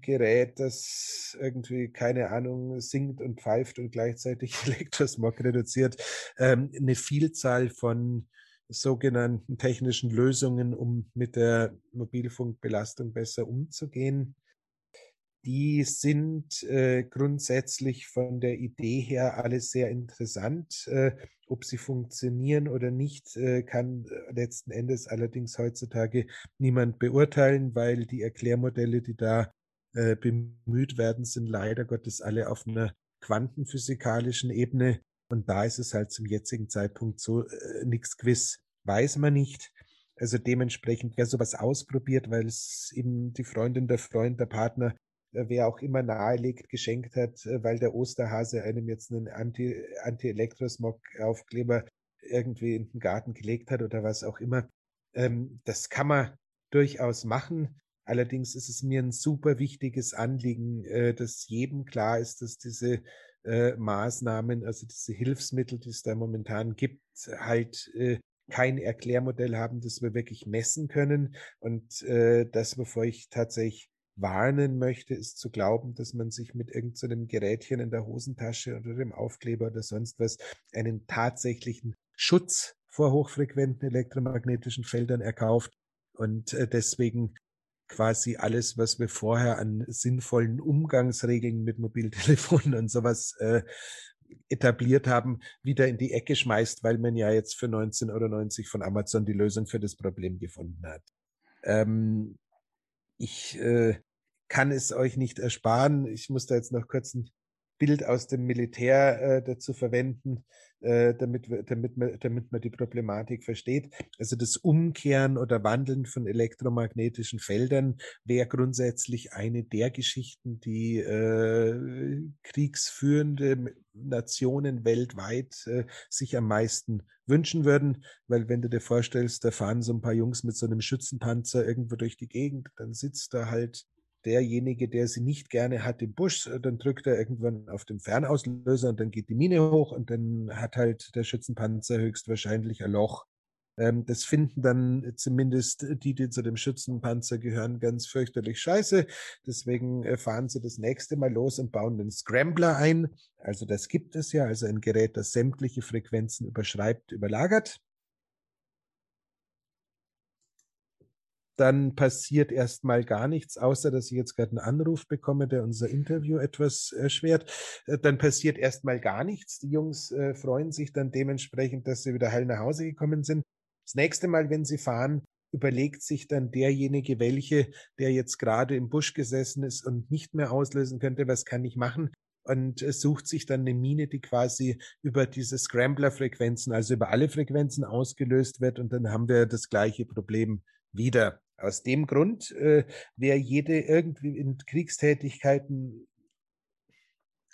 Gerät, das irgendwie, keine Ahnung, singt und pfeift und gleichzeitig Elektrosmog reduziert, ähm, eine Vielzahl von sogenannten technischen Lösungen, um mit der Mobilfunkbelastung besser umzugehen die sind äh, grundsätzlich von der Idee her alles sehr interessant. Äh, ob sie funktionieren oder nicht, äh, kann äh, letzten Endes allerdings heutzutage niemand beurteilen, weil die Erklärmodelle, die da äh, bemüht werden, sind leider Gottes alle auf einer quantenphysikalischen Ebene. Und da ist es halt zum jetzigen Zeitpunkt so, äh, nichts gewiss, weiß man nicht. Also dementsprechend, wer sowas ausprobiert, weil es eben die Freundin, der Freund, der Partner wer auch immer nahelegt, geschenkt hat, äh, weil der Osterhase einem jetzt einen Anti-Elektrosmog-Aufkleber Anti irgendwie in den Garten gelegt hat oder was auch immer. Ähm, das kann man durchaus machen. Allerdings ist es mir ein super wichtiges Anliegen, äh, dass jedem klar ist, dass diese Maßnahmen, also diese Hilfsmittel, die es da momentan gibt, halt kein Erklärmodell haben, das wir wirklich messen können. Und das, bevor ich tatsächlich warnen möchte, ist zu glauben, dass man sich mit irgendeinem so Gerätchen in der Hosentasche oder dem Aufkleber oder sonst was einen tatsächlichen Schutz vor hochfrequenten elektromagnetischen Feldern erkauft und äh, deswegen quasi alles, was wir vorher an sinnvollen Umgangsregeln mit Mobiltelefonen und sowas äh, etabliert haben, wieder in die Ecke schmeißt, weil man ja jetzt für 19,90 Euro von Amazon die Lösung für das Problem gefunden hat. Ähm, ich äh, kann es euch nicht ersparen. Ich muss da jetzt noch kurz ein Bild aus dem Militär äh, dazu verwenden, äh, damit, damit, man, damit man die Problematik versteht. Also das Umkehren oder Wandeln von elektromagnetischen Feldern wäre grundsätzlich eine der Geschichten, die äh, kriegsführende Nationen weltweit äh, sich am meisten wünschen würden, weil wenn du dir vorstellst, da fahren so ein paar Jungs mit so einem Schützenpanzer irgendwo durch die Gegend, dann sitzt da halt derjenige, der sie nicht gerne hat im Busch, äh, dann drückt er irgendwann auf den Fernauslöser und dann geht die Mine hoch und dann hat halt der Schützenpanzer höchstwahrscheinlich ein Loch. Ähm, das finden dann zumindest die, die zu dem Schützenpanzer gehören, ganz fürchterlich scheiße. Deswegen äh, fahren sie das nächste Mal los und bauen den Scrambler ein. Also das gibt es ja, also ein Gerät, das sämtliche Frequenzen überschreibt, überlagert. Dann passiert erstmal gar nichts, außer dass ich jetzt gerade einen Anruf bekomme, der unser Interview etwas erschwert. Äh, dann passiert erstmal gar nichts. Die Jungs äh, freuen sich dann dementsprechend, dass sie wieder heil nach Hause gekommen sind. Das nächste Mal, wenn sie fahren, überlegt sich dann derjenige, welche, der jetzt gerade im Busch gesessen ist und nicht mehr auslösen könnte, was kann ich machen? und äh, sucht sich dann eine Mine, die quasi über diese Scrambler-Frequenzen, also über alle Frequenzen ausgelöst wird und dann haben wir das gleiche Problem wieder. Aus dem Grund äh, wäre jede irgendwie in Kriegstätigkeiten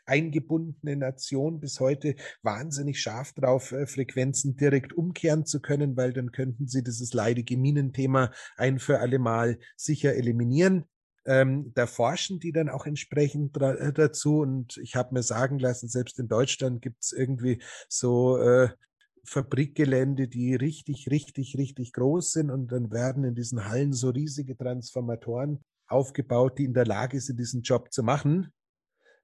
eingebundene Nation bis heute wahnsinnig scharf drauf, äh, Frequenzen direkt umkehren zu können, weil dann könnten sie dieses leidige Minenthema ein für alle Mal sicher eliminieren. Ähm, da forschen die dann auch entsprechend äh, dazu und ich habe mir sagen lassen, selbst in Deutschland gibt es irgendwie so äh, Fabrikgelände, die richtig, richtig, richtig groß sind und dann werden in diesen Hallen so riesige Transformatoren aufgebaut, die in der Lage sind, diesen Job zu machen.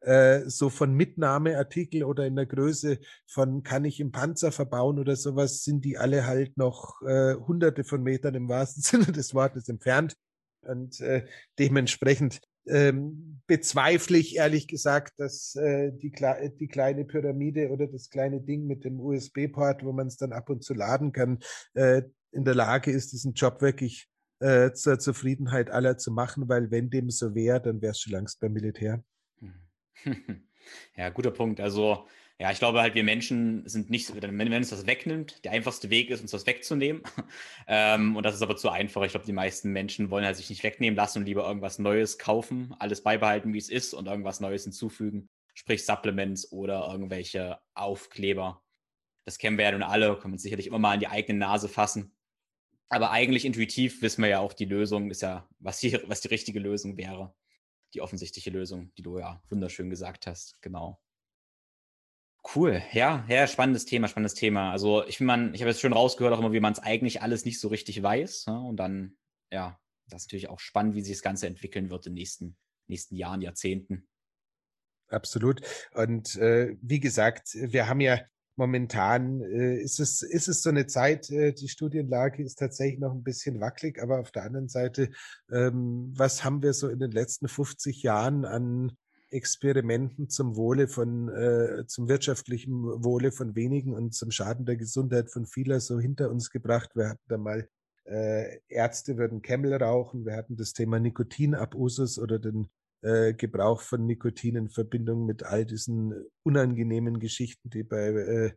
Äh, so von Mitnahmeartikel oder in der Größe von kann ich im Panzer verbauen oder sowas, sind die alle halt noch äh, hunderte von Metern im wahrsten Sinne des Wortes entfernt. Und äh, dementsprechend ähm, bezweifle ich ehrlich gesagt, dass äh, die, die kleine Pyramide oder das kleine Ding mit dem USB-Port, wo man es dann ab und zu laden kann, äh, in der Lage ist, diesen Job wirklich äh, zur Zufriedenheit aller zu machen, weil wenn dem so wäre, dann wäre es schon längst beim Militär. Ja, guter Punkt. Also ja, ich glaube halt, wir Menschen sind nicht, wenn, uns das wegnimmt, der einfachste Weg ist, uns das wegzunehmen. ähm, und das ist aber zu einfach. Ich glaube, die meisten Menschen wollen halt sich nicht wegnehmen lassen und lieber irgendwas Neues kaufen, alles beibehalten, wie es ist und irgendwas Neues hinzufügen. Sprich Supplements oder irgendwelche Aufkleber. Das kennen wir ja nun alle, können wir sicherlich immer mal in die eigene Nase fassen. Aber eigentlich intuitiv wissen wir ja auch, die Lösung ist ja, was die, was die richtige Lösung wäre. Die offensichtliche Lösung, die du ja wunderschön gesagt hast. Genau. Cool, ja, ja, spannendes Thema, spannendes Thema. Also ich man, ich habe jetzt schon rausgehört auch immer, wie man es eigentlich alles nicht so richtig weiß. Ja? Und dann, ja, das ist natürlich auch spannend, wie sich das Ganze entwickeln wird in den nächsten, nächsten Jahren, Jahrzehnten. Absolut. Und äh, wie gesagt, wir haben ja momentan äh, ist, es, ist es so eine Zeit, äh, die Studienlage ist tatsächlich noch ein bisschen wackelig, aber auf der anderen Seite, ähm, was haben wir so in den letzten 50 Jahren an Experimenten zum Wohle von, äh, zum wirtschaftlichen Wohle von wenigen und zum Schaden der Gesundheit von vieler so hinter uns gebracht. Wir hatten da mal äh, Ärzte würden Camel rauchen, wir hatten das Thema Nikotinabusus oder den äh, Gebrauch von Nikotin in Verbindung mit all diesen unangenehmen Geschichten, die bei äh,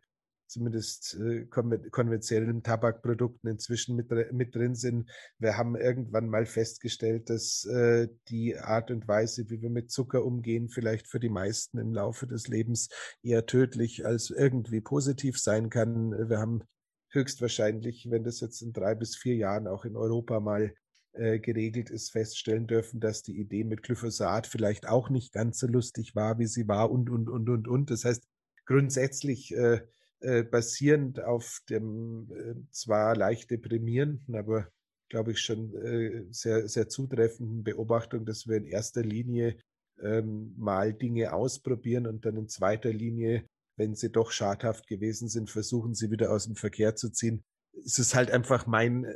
zumindest äh, konventionellen Tabakprodukten inzwischen mit, mit drin sind. Wir haben irgendwann mal festgestellt, dass äh, die Art und Weise, wie wir mit Zucker umgehen, vielleicht für die meisten im Laufe des Lebens eher tödlich als irgendwie positiv sein kann. Wir haben höchstwahrscheinlich, wenn das jetzt in drei bis vier Jahren auch in Europa mal äh, geregelt ist, feststellen dürfen, dass die Idee mit Glyphosat vielleicht auch nicht ganz so lustig war, wie sie war und, und, und, und, und. Das heißt, grundsätzlich äh, äh, basierend auf dem äh, zwar leicht deprimierenden, aber glaube ich schon äh, sehr, sehr zutreffenden Beobachtung, dass wir in erster Linie ähm, mal Dinge ausprobieren und dann in zweiter Linie, wenn sie doch schadhaft gewesen sind, versuchen sie wieder aus dem Verkehr zu ziehen. Es ist halt einfach mein äh,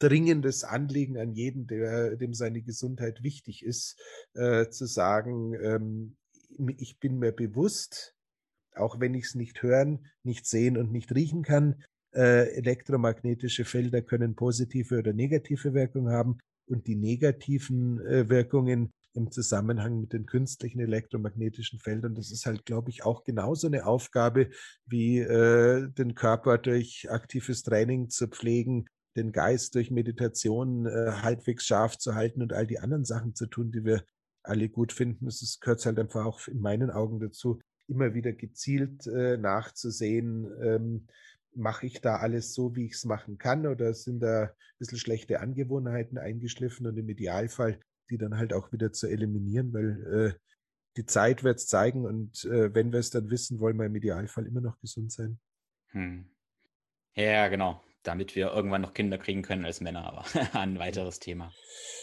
dringendes Anliegen an jeden, der, dem seine Gesundheit wichtig ist, äh, zu sagen, ähm, ich bin mir bewusst, auch wenn ich es nicht hören, nicht sehen und nicht riechen kann, äh, elektromagnetische Felder können positive oder negative Wirkungen haben und die negativen äh, Wirkungen im Zusammenhang mit den künstlichen elektromagnetischen Feldern, das ist halt, glaube ich, auch genauso eine Aufgabe wie äh, den Körper durch aktives Training zu pflegen, den Geist durch Meditation äh, halbwegs scharf zu halten und all die anderen Sachen zu tun, die wir alle gut finden. Es gehört halt einfach auch in meinen Augen dazu, immer wieder gezielt äh, nachzusehen, ähm, mache ich da alles so, wie ich es machen kann oder sind da ein bisschen schlechte Angewohnheiten eingeschliffen und im Idealfall die dann halt auch wieder zu eliminieren, weil äh, die Zeit wird es zeigen und äh, wenn wir es dann wissen, wollen wir im Idealfall immer noch gesund sein. Hm. Ja, genau damit wir irgendwann noch Kinder kriegen können als Männer, aber ein weiteres Thema.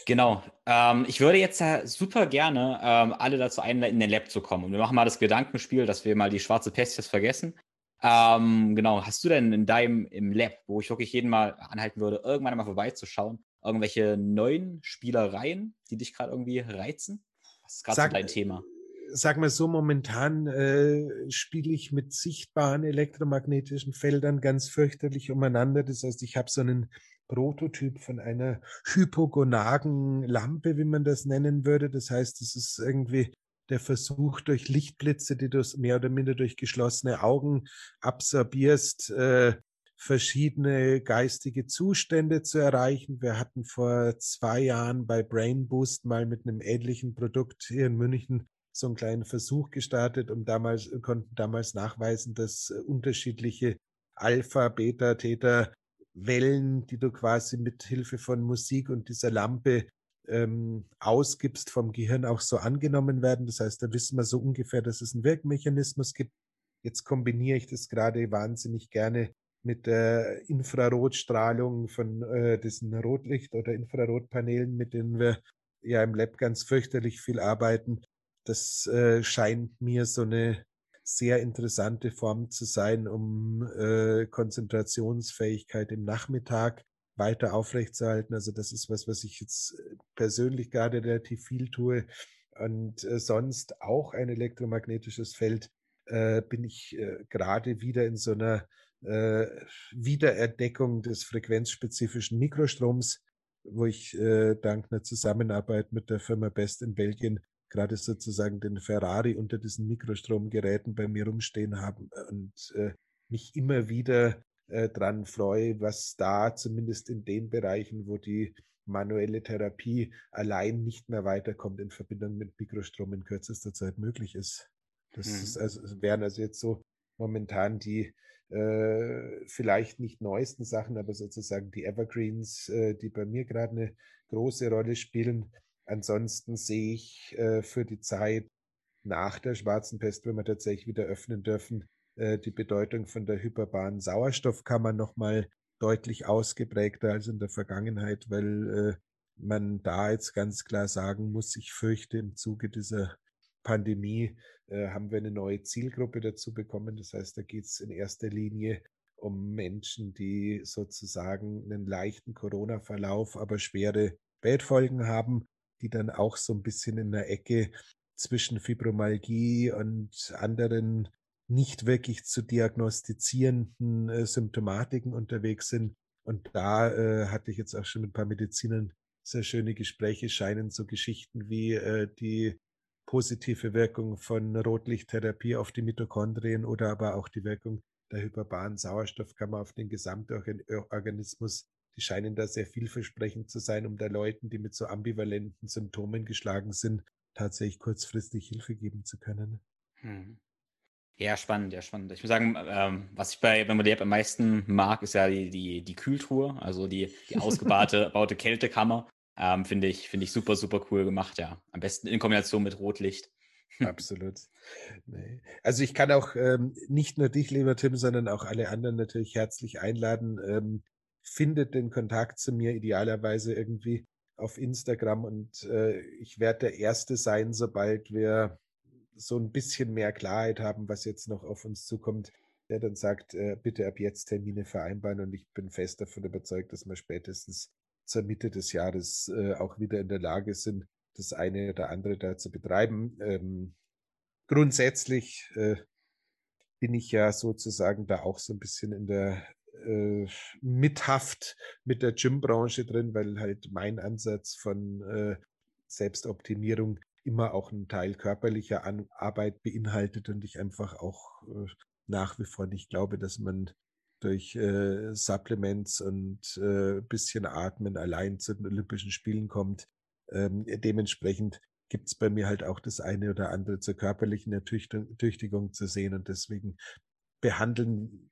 Genau. Ähm, ich würde jetzt super gerne ähm, alle dazu einleiten, in den Lab zu kommen. Und wir machen mal das Gedankenspiel, dass wir mal die schwarze Pest jetzt vergessen. Ähm, genau. Hast du denn in deinem im Lab, wo ich wirklich jeden mal anhalten würde, irgendwann mal vorbeizuschauen, irgendwelche neuen Spielereien, die dich gerade irgendwie reizen? Was ist gerade so dein Thema? Sag mal so, momentan äh, spiele ich mit sichtbaren elektromagnetischen Feldern ganz fürchterlich umeinander. Das heißt, ich habe so einen Prototyp von einer hypogonagen Lampe, wie man das nennen würde. Das heißt, es ist irgendwie der Versuch, durch Lichtblitze, die du mehr oder minder durch geschlossene Augen absorbierst, äh, verschiedene geistige Zustände zu erreichen. Wir hatten vor zwei Jahren bei Brain Boost mal mit einem ähnlichen Produkt hier in München so einen kleinen Versuch gestartet und damals konnten damals nachweisen, dass äh, unterschiedliche Alpha, Beta, Theta Wellen, die du quasi mit Hilfe von Musik und dieser Lampe ähm, ausgibst, vom Gehirn auch so angenommen werden. Das heißt, da wissen wir so ungefähr, dass es einen Wirkmechanismus gibt. Jetzt kombiniere ich das gerade wahnsinnig gerne mit der Infrarotstrahlung von äh, diesen Rotlicht- oder Infrarotpanelen, mit denen wir ja im Lab ganz fürchterlich viel arbeiten. Das äh, scheint mir so eine sehr interessante Form zu sein, um äh, Konzentrationsfähigkeit im Nachmittag weiter aufrechtzuerhalten. Also das ist was, was ich jetzt äh, persönlich gerade relativ viel tue. Und äh, sonst auch ein elektromagnetisches Feld äh, bin ich äh, gerade wieder in so einer äh, Wiedererdeckung des frequenzspezifischen Mikrostroms, wo ich äh, dank einer Zusammenarbeit mit der Firma Best in Belgien gerade sozusagen den Ferrari unter diesen Mikrostromgeräten bei mir rumstehen haben und äh, mich immer wieder äh, dran freue, was da zumindest in den Bereichen, wo die manuelle Therapie allein nicht mehr weiterkommt in Verbindung mit Mikrostrom in kürzester Zeit möglich ist. Das hm. ist also, wären also jetzt so momentan die äh, vielleicht nicht neuesten Sachen, aber sozusagen die Evergreens, äh, die bei mir gerade eine große Rolle spielen. Ansonsten sehe ich äh, für die Zeit nach der schwarzen Pest, wenn wir tatsächlich wieder öffnen dürfen, äh, die Bedeutung von der hyperbanen Sauerstoffkammer nochmal deutlich ausgeprägter als in der Vergangenheit, weil äh, man da jetzt ganz klar sagen muss, ich fürchte im Zuge dieser Pandemie äh, haben wir eine neue Zielgruppe dazu bekommen. Das heißt, da geht es in erster Linie um Menschen, die sozusagen einen leichten Corona-Verlauf, aber schwere Spätfolgen haben, die dann auch so ein bisschen in der Ecke zwischen Fibromyalgie und anderen nicht wirklich zu diagnostizierenden äh, Symptomatiken unterwegs sind. Und da äh, hatte ich jetzt auch schon mit ein paar Medizinern sehr schöne Gespräche, scheinen so Geschichten wie äh, die positive Wirkung von Rotlichttherapie auf die Mitochondrien oder aber auch die Wirkung der hyperbanen Sauerstoffkammer auf den Gesamtorganismus. Die scheinen da sehr vielversprechend zu sein, um da Leuten, die mit so ambivalenten Symptomen geschlagen sind, tatsächlich kurzfristig Hilfe geben zu können. Hm. Ja, spannend, ja, spannend. Ich muss sagen, ähm, was ich bei wenn man die App am meisten mag, ist ja die, die, die Kühltruhe, also die, die ausgebaute baute Kältekammer. Ähm, Finde ich, find ich super, super cool gemacht, ja. Am besten in Kombination mit Rotlicht. Absolut. Nee. Also ich kann auch ähm, nicht nur dich, lieber Tim, sondern auch alle anderen natürlich herzlich einladen. Ähm, findet den Kontakt zu mir idealerweise irgendwie auf Instagram und äh, ich werde der Erste sein, sobald wir so ein bisschen mehr Klarheit haben, was jetzt noch auf uns zukommt, der dann sagt, äh, bitte ab jetzt Termine vereinbaren und ich bin fest davon überzeugt, dass wir spätestens zur Mitte des Jahres äh, auch wieder in der Lage sind, das eine oder andere da zu betreiben. Ähm, grundsätzlich äh, bin ich ja sozusagen da auch so ein bisschen in der äh, Mithaft mit der Gymbranche drin, weil halt mein Ansatz von äh, Selbstoptimierung immer auch einen Teil körperlicher An Arbeit beinhaltet und ich einfach auch äh, nach wie vor nicht glaube, dass man durch äh, Supplements und äh, bisschen Atmen allein zu den Olympischen Spielen kommt. Ähm, dementsprechend gibt es bei mir halt auch das eine oder andere zur körperlichen Ertüchtigung zu sehen und deswegen behandeln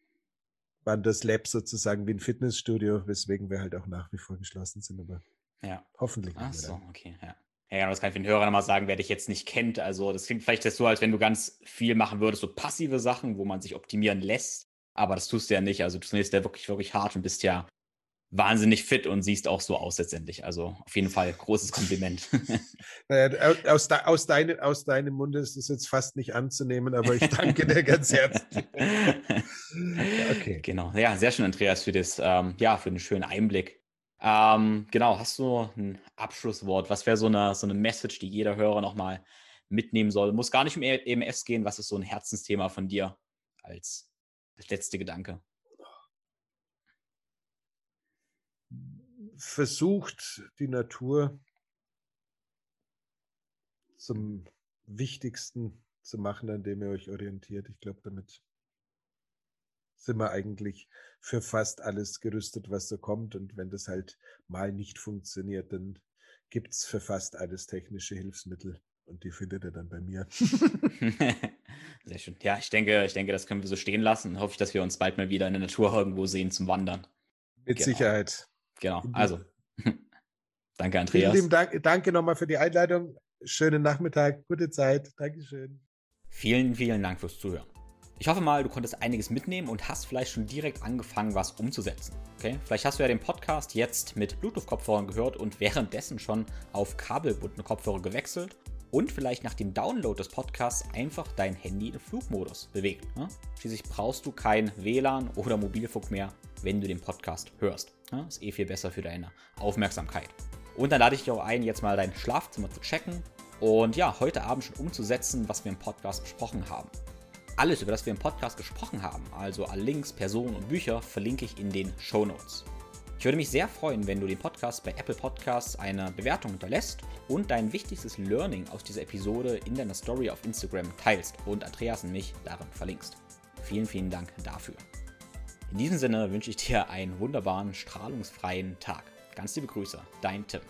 man das Lab sozusagen wie ein Fitnessstudio, weswegen wir halt auch nach wie vor geschlossen sind, aber ja. hoffentlich. Ach so, okay, ja. Ja, das kann ich für den Hörer nochmal sagen, wer dich jetzt nicht kennt. Also, das klingt vielleicht so, als wenn du ganz viel machen würdest, so passive Sachen, wo man sich optimieren lässt. Aber das tust du ja nicht. Also du trainierst ja wirklich, wirklich hart und bist ja wahnsinnig fit und siehst auch so aus letztendlich. Also auf jeden Fall großes Kompliment. Naja, aus, de, aus, deine, aus deinem Munde ist es jetzt fast nicht anzunehmen, aber ich danke dir ganz herzlich. okay. Genau. Ja, sehr schön, Andreas, für das, ähm, ja, für den schönen Einblick. Ähm, genau, hast du ein Abschlusswort? Was wäre so eine, so eine Message, die jeder Hörer nochmal mitnehmen soll? Muss gar nicht um EMS gehen. Was ist so ein Herzensthema von dir als das letzte Gedanke. Versucht die Natur zum Wichtigsten zu machen, an dem ihr euch orientiert. Ich glaube, damit sind wir eigentlich für fast alles gerüstet, was so kommt. Und wenn das halt mal nicht funktioniert, dann gibt es für fast alles technische Hilfsmittel. Und die findet ihr dann bei mir. Sehr schön. Ja, ich denke, ich denke, das können wir so stehen lassen. Hoffe ich, dass wir uns bald mal wieder in der Natur irgendwo sehen zum Wandern. Mit genau. Sicherheit. Genau. Also, danke, Andreas. Vielen lieben Dank. Danke nochmal für die Einleitung. Schönen Nachmittag, gute Zeit. Dankeschön. Vielen, vielen Dank fürs Zuhören. Ich hoffe mal, du konntest einiges mitnehmen und hast vielleicht schon direkt angefangen, was umzusetzen. Okay? Vielleicht hast du ja den Podcast jetzt mit Bluetooth-Kopfhörern gehört und währenddessen schon auf kabelbundene Kopfhörer gewechselt und vielleicht nach dem Download des Podcasts einfach dein Handy in Flugmodus bewegt. Ne? Schließlich brauchst du kein WLAN oder Mobilfunk mehr, wenn du den Podcast hörst. Ne? Ist eh viel besser für deine Aufmerksamkeit. Und dann lade ich dich auch ein, jetzt mal dein Schlafzimmer zu checken und ja, heute Abend schon umzusetzen, was wir im Podcast besprochen haben. Alles, über das wir im Podcast gesprochen haben, also alle Links, Personen und Bücher, verlinke ich in den Show Notes. Ich würde mich sehr freuen, wenn du den Podcast bei Apple Podcasts eine Bewertung hinterlässt und dein wichtigstes Learning aus dieser Episode in deiner Story auf Instagram teilst und Andreas und mich darin verlinkst. Vielen, vielen Dank dafür. In diesem Sinne wünsche ich dir einen wunderbaren, strahlungsfreien Tag. Ganz liebe Grüße, dein Tim.